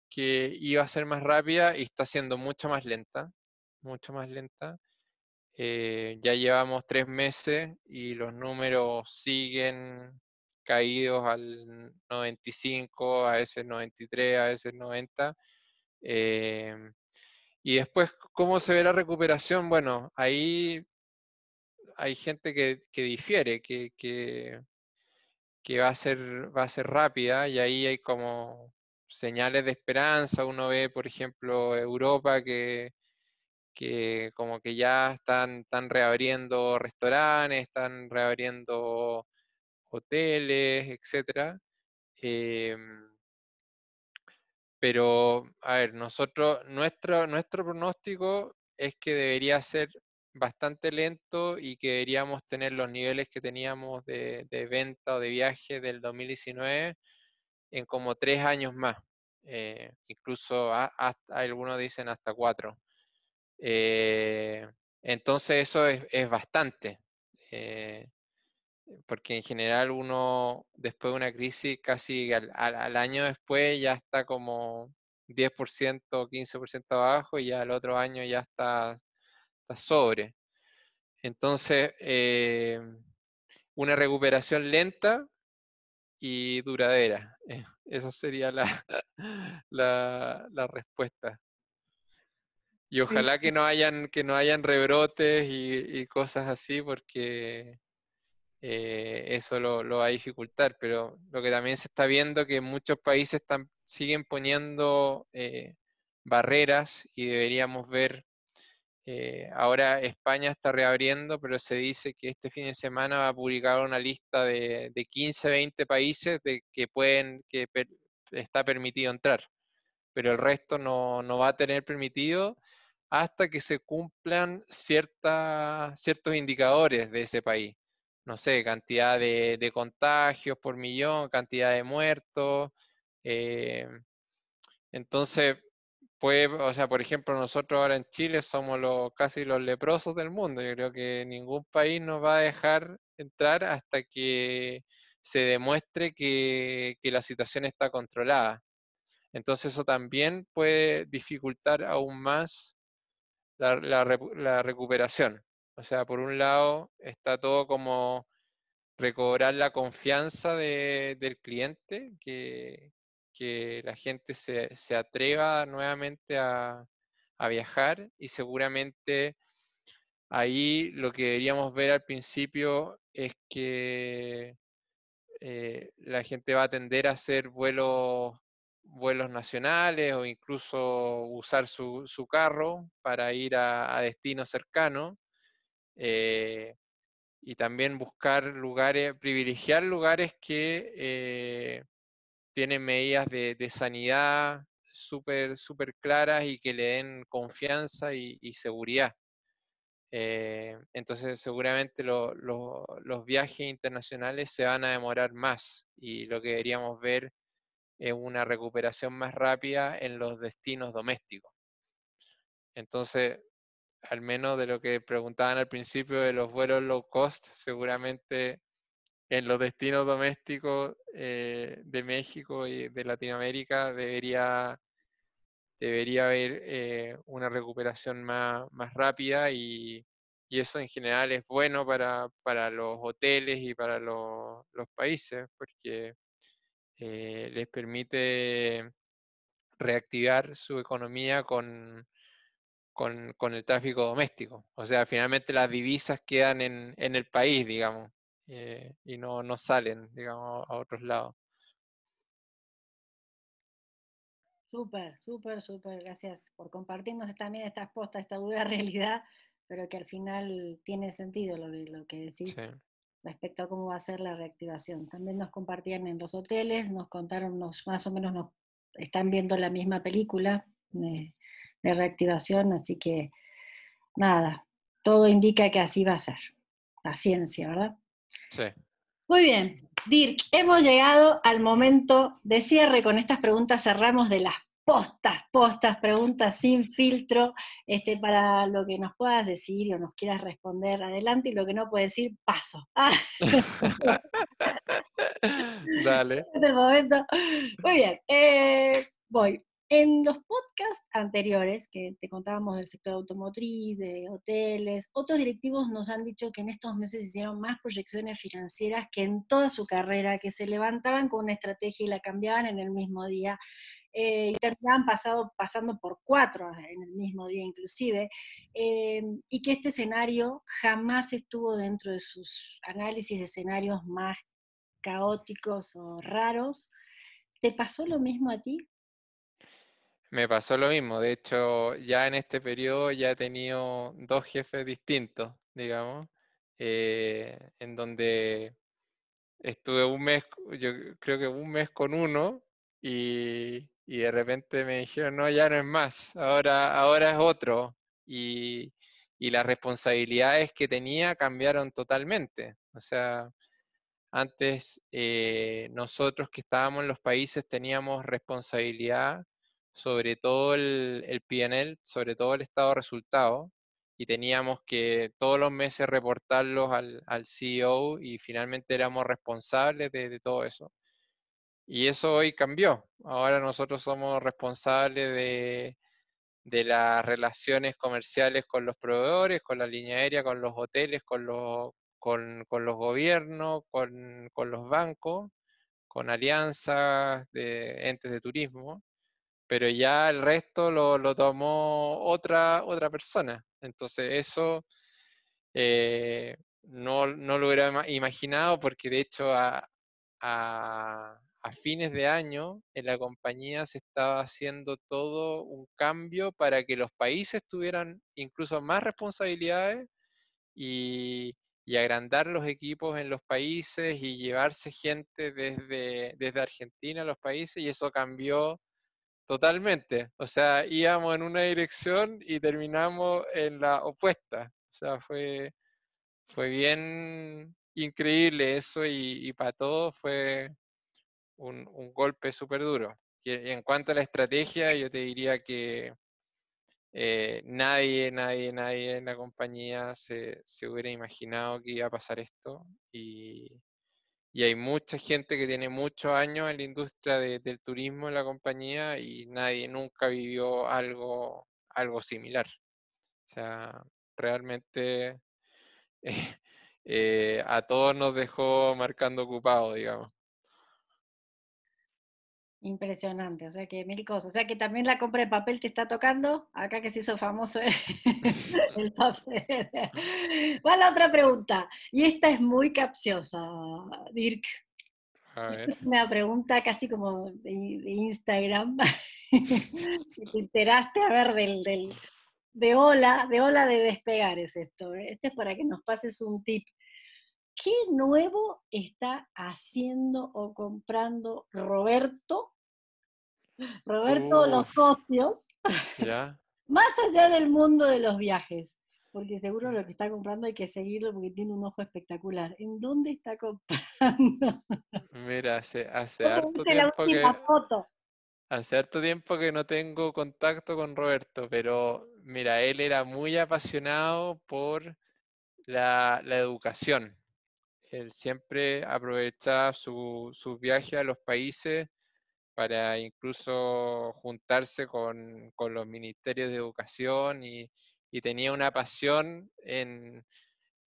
que iba a ser más rápida y está siendo mucho más lenta, mucho más lenta. Eh, ya llevamos tres meses y los números siguen caídos al 95, a veces 93, a veces 90. Eh, y después, ¿cómo se ve la recuperación? Bueno, ahí hay gente que, difiere, que, que, va, a ser, va a ser rápida y ahí hay como señales de esperanza. Uno ve, por ejemplo, Europa que que como que ya están, están reabriendo restaurantes, están reabriendo hoteles, etc. Em, pero, a ver, nosotros, nuestro, nuestro pronóstico es que debería ser bastante lento y que deberíamos tener los niveles que teníamos de, venta o de viaje del 2019 en como tres años más. Eh, incluso hasta, algunos dicen hasta cuatro. Eh, entonces eso es, bastante, eh, porque en general uno después de una crisis casi al, año después ya está como 10% o 15% abajo y ya el otro año ya está, sobre. Entonces, eh, una recuperación lenta y duradera. esa sería la, la respuesta. Y ojalá que no hayan, que no hayan rebrotes y, cosas así, porque eh, eso lo, va a dificultar. Pero lo que también se está viendo que muchos países están, siguen poniendo eh, barreras y deberíamos ver. Eh, ahora España está reabriendo, pero se dice que este fin de semana va a publicar una lista de, de 15, 20 países de que pueden, que está permitido entrar, pero el resto no, no va a tener permitido hasta que se cumplan ciertos indicadores de ese país. No sé, cantidad de, contagios por millón, cantidad de muertos. Eh, entonces, puede, o sea, por ejemplo, nosotros ahora en Chile somos los, casi los leprosos del mundo. Yo creo que ningún país nos va a dejar entrar hasta que se demuestre que, la situación está controlada. Entonces eso también puede dificultar aún más la, recuperación. O sea, por un lado está todo como recobrar la confianza del cliente, que, que la gente se, atreva nuevamente a, viajar y seguramente ahí lo que deberíamos ver al principio es que eh, la gente va a tender a hacer vuelos, vuelos nacionales o incluso usar su, carro para ir a, destinos cercanos. Eh, y también buscar lugares, privilegiar lugares que eh, tienen medidas de, sanidad súper super claras y que le den confianza y, seguridad. Eh, entonces seguramente los viajes internacionales se van a demorar más y lo que deberíamos ver es una recuperación más rápida en los destinos domésticos. Entonces, al menos de lo que preguntaban al principio de los vuelos low cost, seguramente en los destinos domésticos eh, de México y de Latinoamérica debería, debería haber eh, una recuperación más, rápida y, eso en general es bueno para, los hoteles y para los, países porque eh, les permite reactivar su economía con, con, el tráfico doméstico. O sea, finalmente las divisas quedan en, en el país, digamos. Eh, y no, no salen, digamos, a otros lados. Súper, súper, súper, gracias por compartirnos también esta exposta, esta dura realidad, pero que al final tiene sentido lo, lo que decís respecto a cómo va a ser la reactivación. También nos compartían en los hoteles, nos contaron, más o menos nos están viendo la misma película de, de reactivación, así que nada, todo indica que así va a ser. Paciencia, ¿verdad? Sí. Muy bien. Dirk, hemos llegado al momento de cierre. Con estas preguntas cerramos de las postas, postas, preguntas sin filtro, este, para lo que nos puedas decir o nos quieras responder adelante y lo que no puedes decir, paso. Dale. Este momento. Muy bien, eh, voy. En los podcasts anteriores, que te contábamos del sector automotriz, de hoteles, otros directivos nos han dicho que en estos meses hicieron más proyecciones financieras que en toda su carrera, que se levantaban con una estrategia y la cambiaban en el mismo día. Eh, y terminaban pasado, pasando por cuatro en el mismo día inclusive, eh, y que este escenario jamás estuvo dentro de sus análisis de escenarios más caóticos o raros. ¿Te pasó lo mismo a ti? Me pasó lo mismo, de hecho ya en este periodo ya he tenido dos jefes distintos, digamos, eh, en donde estuve un mes, yo creo que un mes con uno y, de repente me dijeron, no, ya no es más, ahora, ahora es otro. Y, y las responsabilidades que tenía cambiaron totalmente. O sea, antes eh, nosotros que estábamos en los países teníamos responsabilidad sobre todo el, el PNL, sobre todo el estado de resultados, y teníamos que todos los meses reportarlos al, al CEO y finalmente éramos responsables de, todo eso. Y eso hoy cambió. Ahora nosotros somos responsables de, de las relaciones comerciales con los proveedores, con la línea aérea, con los hoteles, con los, con, con los gobiernos, con, con, los bancos, con alianzas de entes de turismo pero ya el resto lo, tomó otra, otra persona. Entonces eso eh, no, lo hubiera imaginado porque de hecho a, fines de año en la compañía se estaba haciendo todo un cambio para que los países tuvieran incluso más responsabilidades y, agrandar los equipos en los países y llevarse gente desde, desde Argentina a los países y eso cambió Totalmente. O sea, íbamos en una dirección y terminamos en la opuesta. O sea, fue, fue bien increíble eso y, para todos fue un, golpe súper duro. en cuanto a la estrategia, yo te diría que eh, nadie, nadie, nadie en la compañía se, hubiera imaginado que iba a pasar esto. Y, hay mucha gente que tiene muchos años en la industria del turismo en la compañía y nadie nunca vivió algo, algo similar. O sea, realmente eh, a todos nos dejó marcando ocupado, digamos. Impresionante, o sea que mil cosas. O sea que también la compra de papel te está tocando, acá que se hizo famoso el papel. Va la otra pregunta, y esta es muy capciosa, Dirk. Es una pregunta casi como de, Instagram. te enteraste, a ver, del, del, de ola, de ola de despegar es esto. ¿eh? Esto es para que nos pases un tip. ¿Qué nuevo está haciendo o comprando Roberto? Roberto, los socios. más allá del mundo de los viajes. Porque seguro lo que está comprando hay que seguirlo porque tiene un ojo espectacular. ¿En dónde está comprando? Mira, hace, hace harto tiempo que... Hace harto tiempo que no tengo contacto con Roberto, pero mira, él era muy apasionado por la, la educación él siempre aprovechaba su, sus viajes a los países para incluso juntarse con, los ministerios de educación y, tenía una pasión en,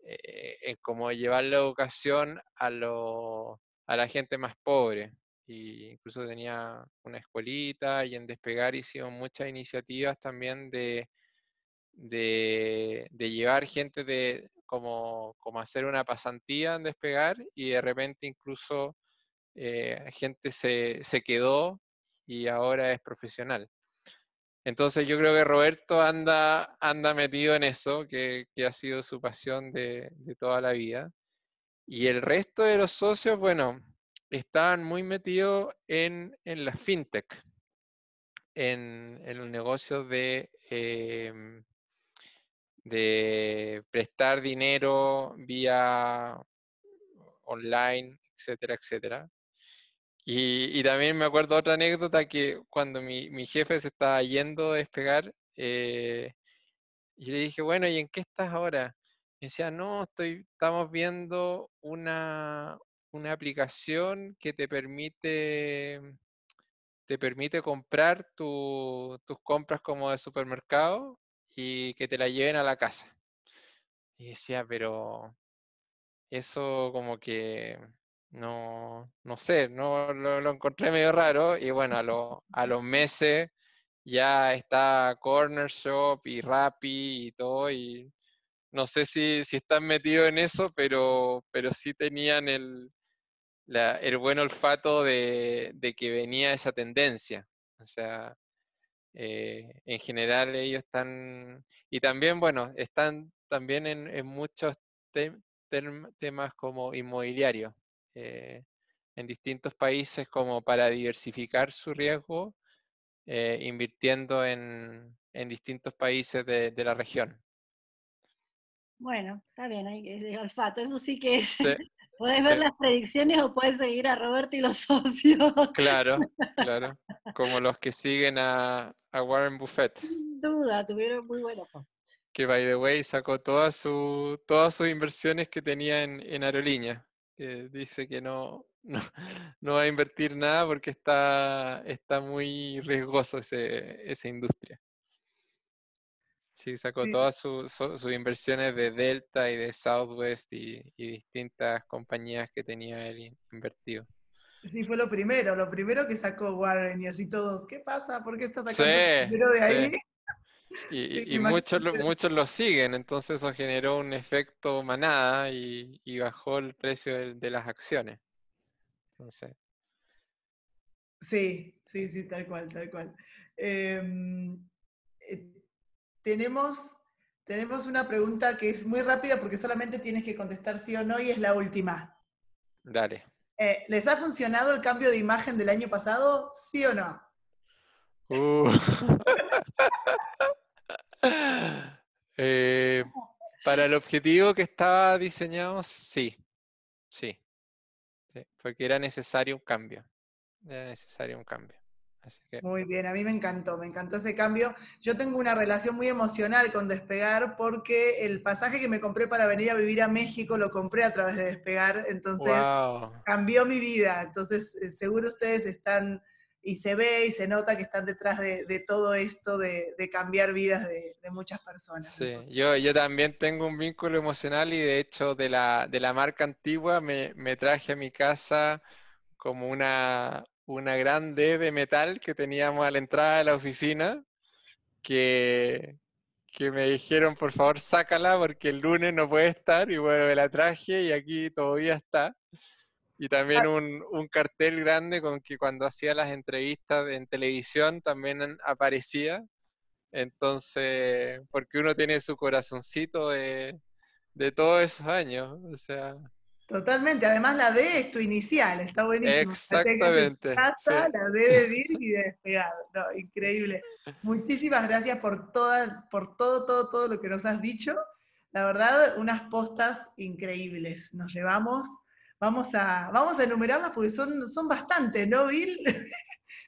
eh, cómo llevar la educación a, la gente más pobre. Y incluso tenía una escuelita y en Despegar hicimos muchas iniciativas también de llevar gente de, como, hacer una pasantía en despegar y de repente incluso eh, gente se, quedó y ahora es profesional. Entonces yo creo que Roberto anda, anda metido en eso, que, ha sido su pasión de, toda la vida. Y el resto de los socios, bueno, estaban muy metidos en, la fintech, en, en los negocios de em, de prestar dinero vía online, etcétera, etcétera. Y, también me acuerdo otra anécdota que cuando mi, jefe se estaba yendo a despegar, eh, yo le dije, bueno, ¿y en qué estás ahora? Me decía, no, estoy, estamos viendo una, una aplicación que te permite, te permite comprar tus compras como de supermercado y que te la lleven a la casa. Y decía, pero eso como que no, no sé, no lo, encontré medio raro. Y bueno, a, a los meses ya está Corner Shop y Rappi y todo. Y no sé si, si están metidos en eso, pero, pero sí tenían el, el buen olfato de, de que venía esa tendencia. O sea, eh, en general ellos están, y también, bueno, están también en, muchos temas como inmobiliario, eh, en distintos países como para diversificar su riesgo, eh, invirtiendo en, distintos países de, la región. Bueno, está bien, hay olfato, eso sí que es. Puedes ver las predicciones o puedes seguir a Roberto y los socios. Claro, claro. Como los que siguen a, Warren Buffett. Sin duda, tuvieron muy buenos. Que, by the way, sacó todas su, todas sus inversiones que tenía en, en aerolínea. dice que no, no, va a invertir nada porque está, está muy riesgoso ese, esa industria. Sí, sacó todas sus inversiones de Delta y de Southwest y, distintas compañías que tenía él invertido. Sí, fue lo primero, lo primero que sacó Warren y así todos. ¿Qué pasa? ¿Por qué está sacando dinero de ahí? Y, muchos, muchos lo siguen, entonces eso generó un efecto manada y, bajó el precio de, las acciones. Sí, sí, sí, tal cual, tal cual. Em, eh, tenemos, tenemos una pregunta que es muy rápida porque solamente tienes que contestar sí o no y es la última. Dale. Eh, ¿Les ha funcionado el cambio de imagen del año pasado? ¿Sí o no? Uh. Eh, para el objetivo que estaba diseñado, sí. Sí. sí. Porque era necesario un cambio. Era necesario un cambio. Muy bien, a mí me encantó, me encantó ese cambio. Yo tengo una relación muy emocional con Despegar porque el pasaje que me compré para venir a vivir a México lo compré a través de Despegar, entonces cambió mi vida. Entonces, eh, seguro ustedes están, y se ve y se nota que están detrás de, todo esto de, cambiar vidas de, muchas personas. Sí, yo, yo también tengo un vínculo emocional y de hecho de la, de la marca antigua me, me traje a mi casa como una, una gran D de metal que teníamos a la entrada de la oficina, que, que me dijeron, por favor, sácala porque el lunes no puede estar, y bueno, me la traje y aquí todavía está. Y también un, un, cartel grande con que cuando hacía las entrevistas en televisión también aparecía. Entonces, porque uno tiene su corazoncito de, de todos esos años. O sea, Totalmente, además la D es tu inicial, está buenísimo. Exactamente. La, D de dir y de despegado, no, increíble. Muchísimas gracias por, toda, por todo, todo, todo lo que nos has dicho. La verdad, unas postas increíbles. Nos llevamos, vamos a, vamos a enumerarlas porque son, son bastantes, ¿no, Bill?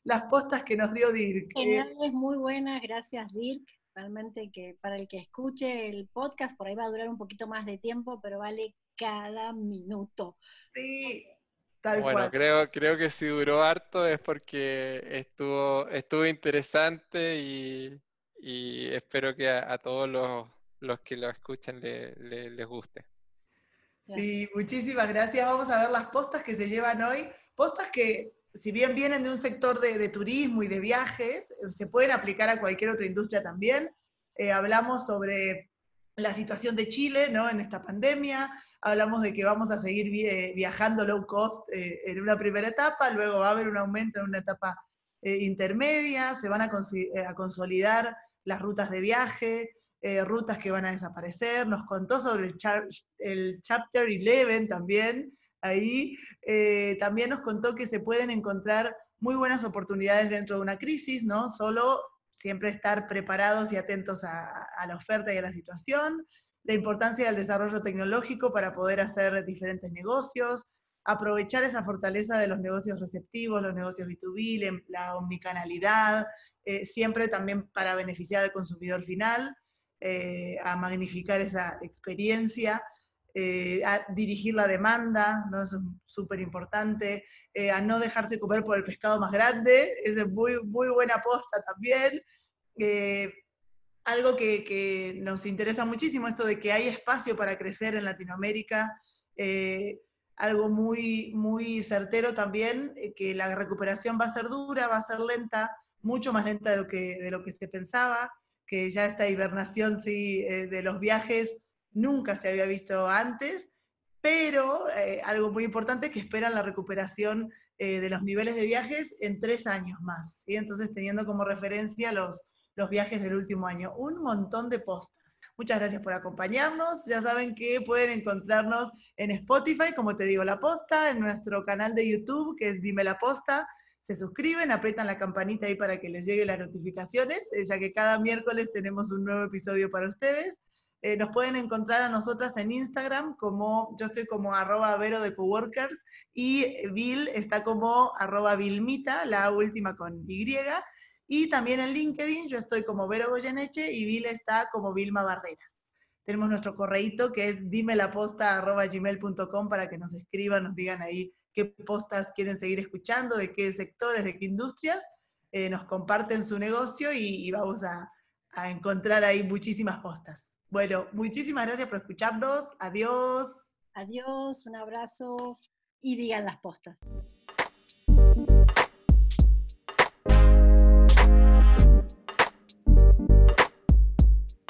Las postas que nos dio Dirk. Geniales, muy buenas, gracias Dirk. Realmente que para el que escuche el podcast, por ahí va a durar un poquito más de tiempo, pero vale cada minuto. Sí, tal bueno, creo, creo que si duró harto es porque estuvo, estuvo interesante y, espero que a, todos los, que lo escuchan les guste. Sí, muchísimas gracias. Vamos a ver las postas que se llevan hoy. Postas que, si bien vienen de un sector de, turismo y de viajes, se pueden aplicar a cualquier otra industria también. Eh, hablamos sobre la situación de Chile ¿no? en esta pandemia, hablamos de que vamos a seguir viajando low cost eh, en una primera etapa, luego va a haber un aumento en una etapa eh, intermedia, se van eh, a, consolidar las rutas de viaje, rutas que van a desaparecer, nos contó sobre el, el Chapter 11 también, ahí también nos contó que se pueden encontrar muy buenas oportunidades dentro de una crisis, ¿no? Solo siempre estar preparados y atentos a, la oferta y a la situación, la importancia del desarrollo tecnológico para poder hacer diferentes negocios, aprovechar esa fortaleza de los negocios receptivos, los negocios B2B, la omnicanalidad, eh, siempre también para beneficiar al consumidor final, eh, a magnificar esa experiencia, eh, a dirigir la demanda, ¿no? eso es súper importante, a no dejarse comer por el pescado más grande, es muy, muy buena aposta también, eh, algo que, nos interesa muchísimo, esto de que hay espacio para crecer en Latinoamérica, eh, algo muy, muy certero también, eh, que la recuperación va a ser dura, va a ser lenta, mucho más lenta de lo que, de lo que se pensaba, que ya esta hibernación sí, de los viajes nunca se había visto antes, pero algo muy importante que esperan la recuperación de los niveles de viajes en tres años más. ¿sí? Entonces, teniendo como referencia los, los viajes del último año. Un montón de postas. Muchas gracias por acompañarnos. Ya saben que pueden encontrarnos en Spotify, como te digo, la posta, en nuestro canal de YouTube, que es Dime la Posta. Se suscriben, aprietan la campanita ahí para que les lleguen las notificaciones, eh, ya que cada miércoles tenemos un nuevo episodio para ustedes. Eh, nos pueden encontrar a nosotras en Instagram como, yo estoy como arroba vero de coworkers y Bill está como arroba Vilmita, la última con Y. Y también en LinkedIn yo estoy como Vero Goyeneche y Bill está como Vilma Barreras. Tenemos nuestro correíto que es dimelaposta.gmail.com para que nos escriban, nos digan ahí qué postas quieren seguir escuchando, de qué sectores, de qué industrias. Eh, nos comparten su negocio y, vamos a, a encontrar ahí muchísimas postas. Bueno, muchísimas gracias por escucharnos. Adiós. Adiós, un abrazo y digan las postas.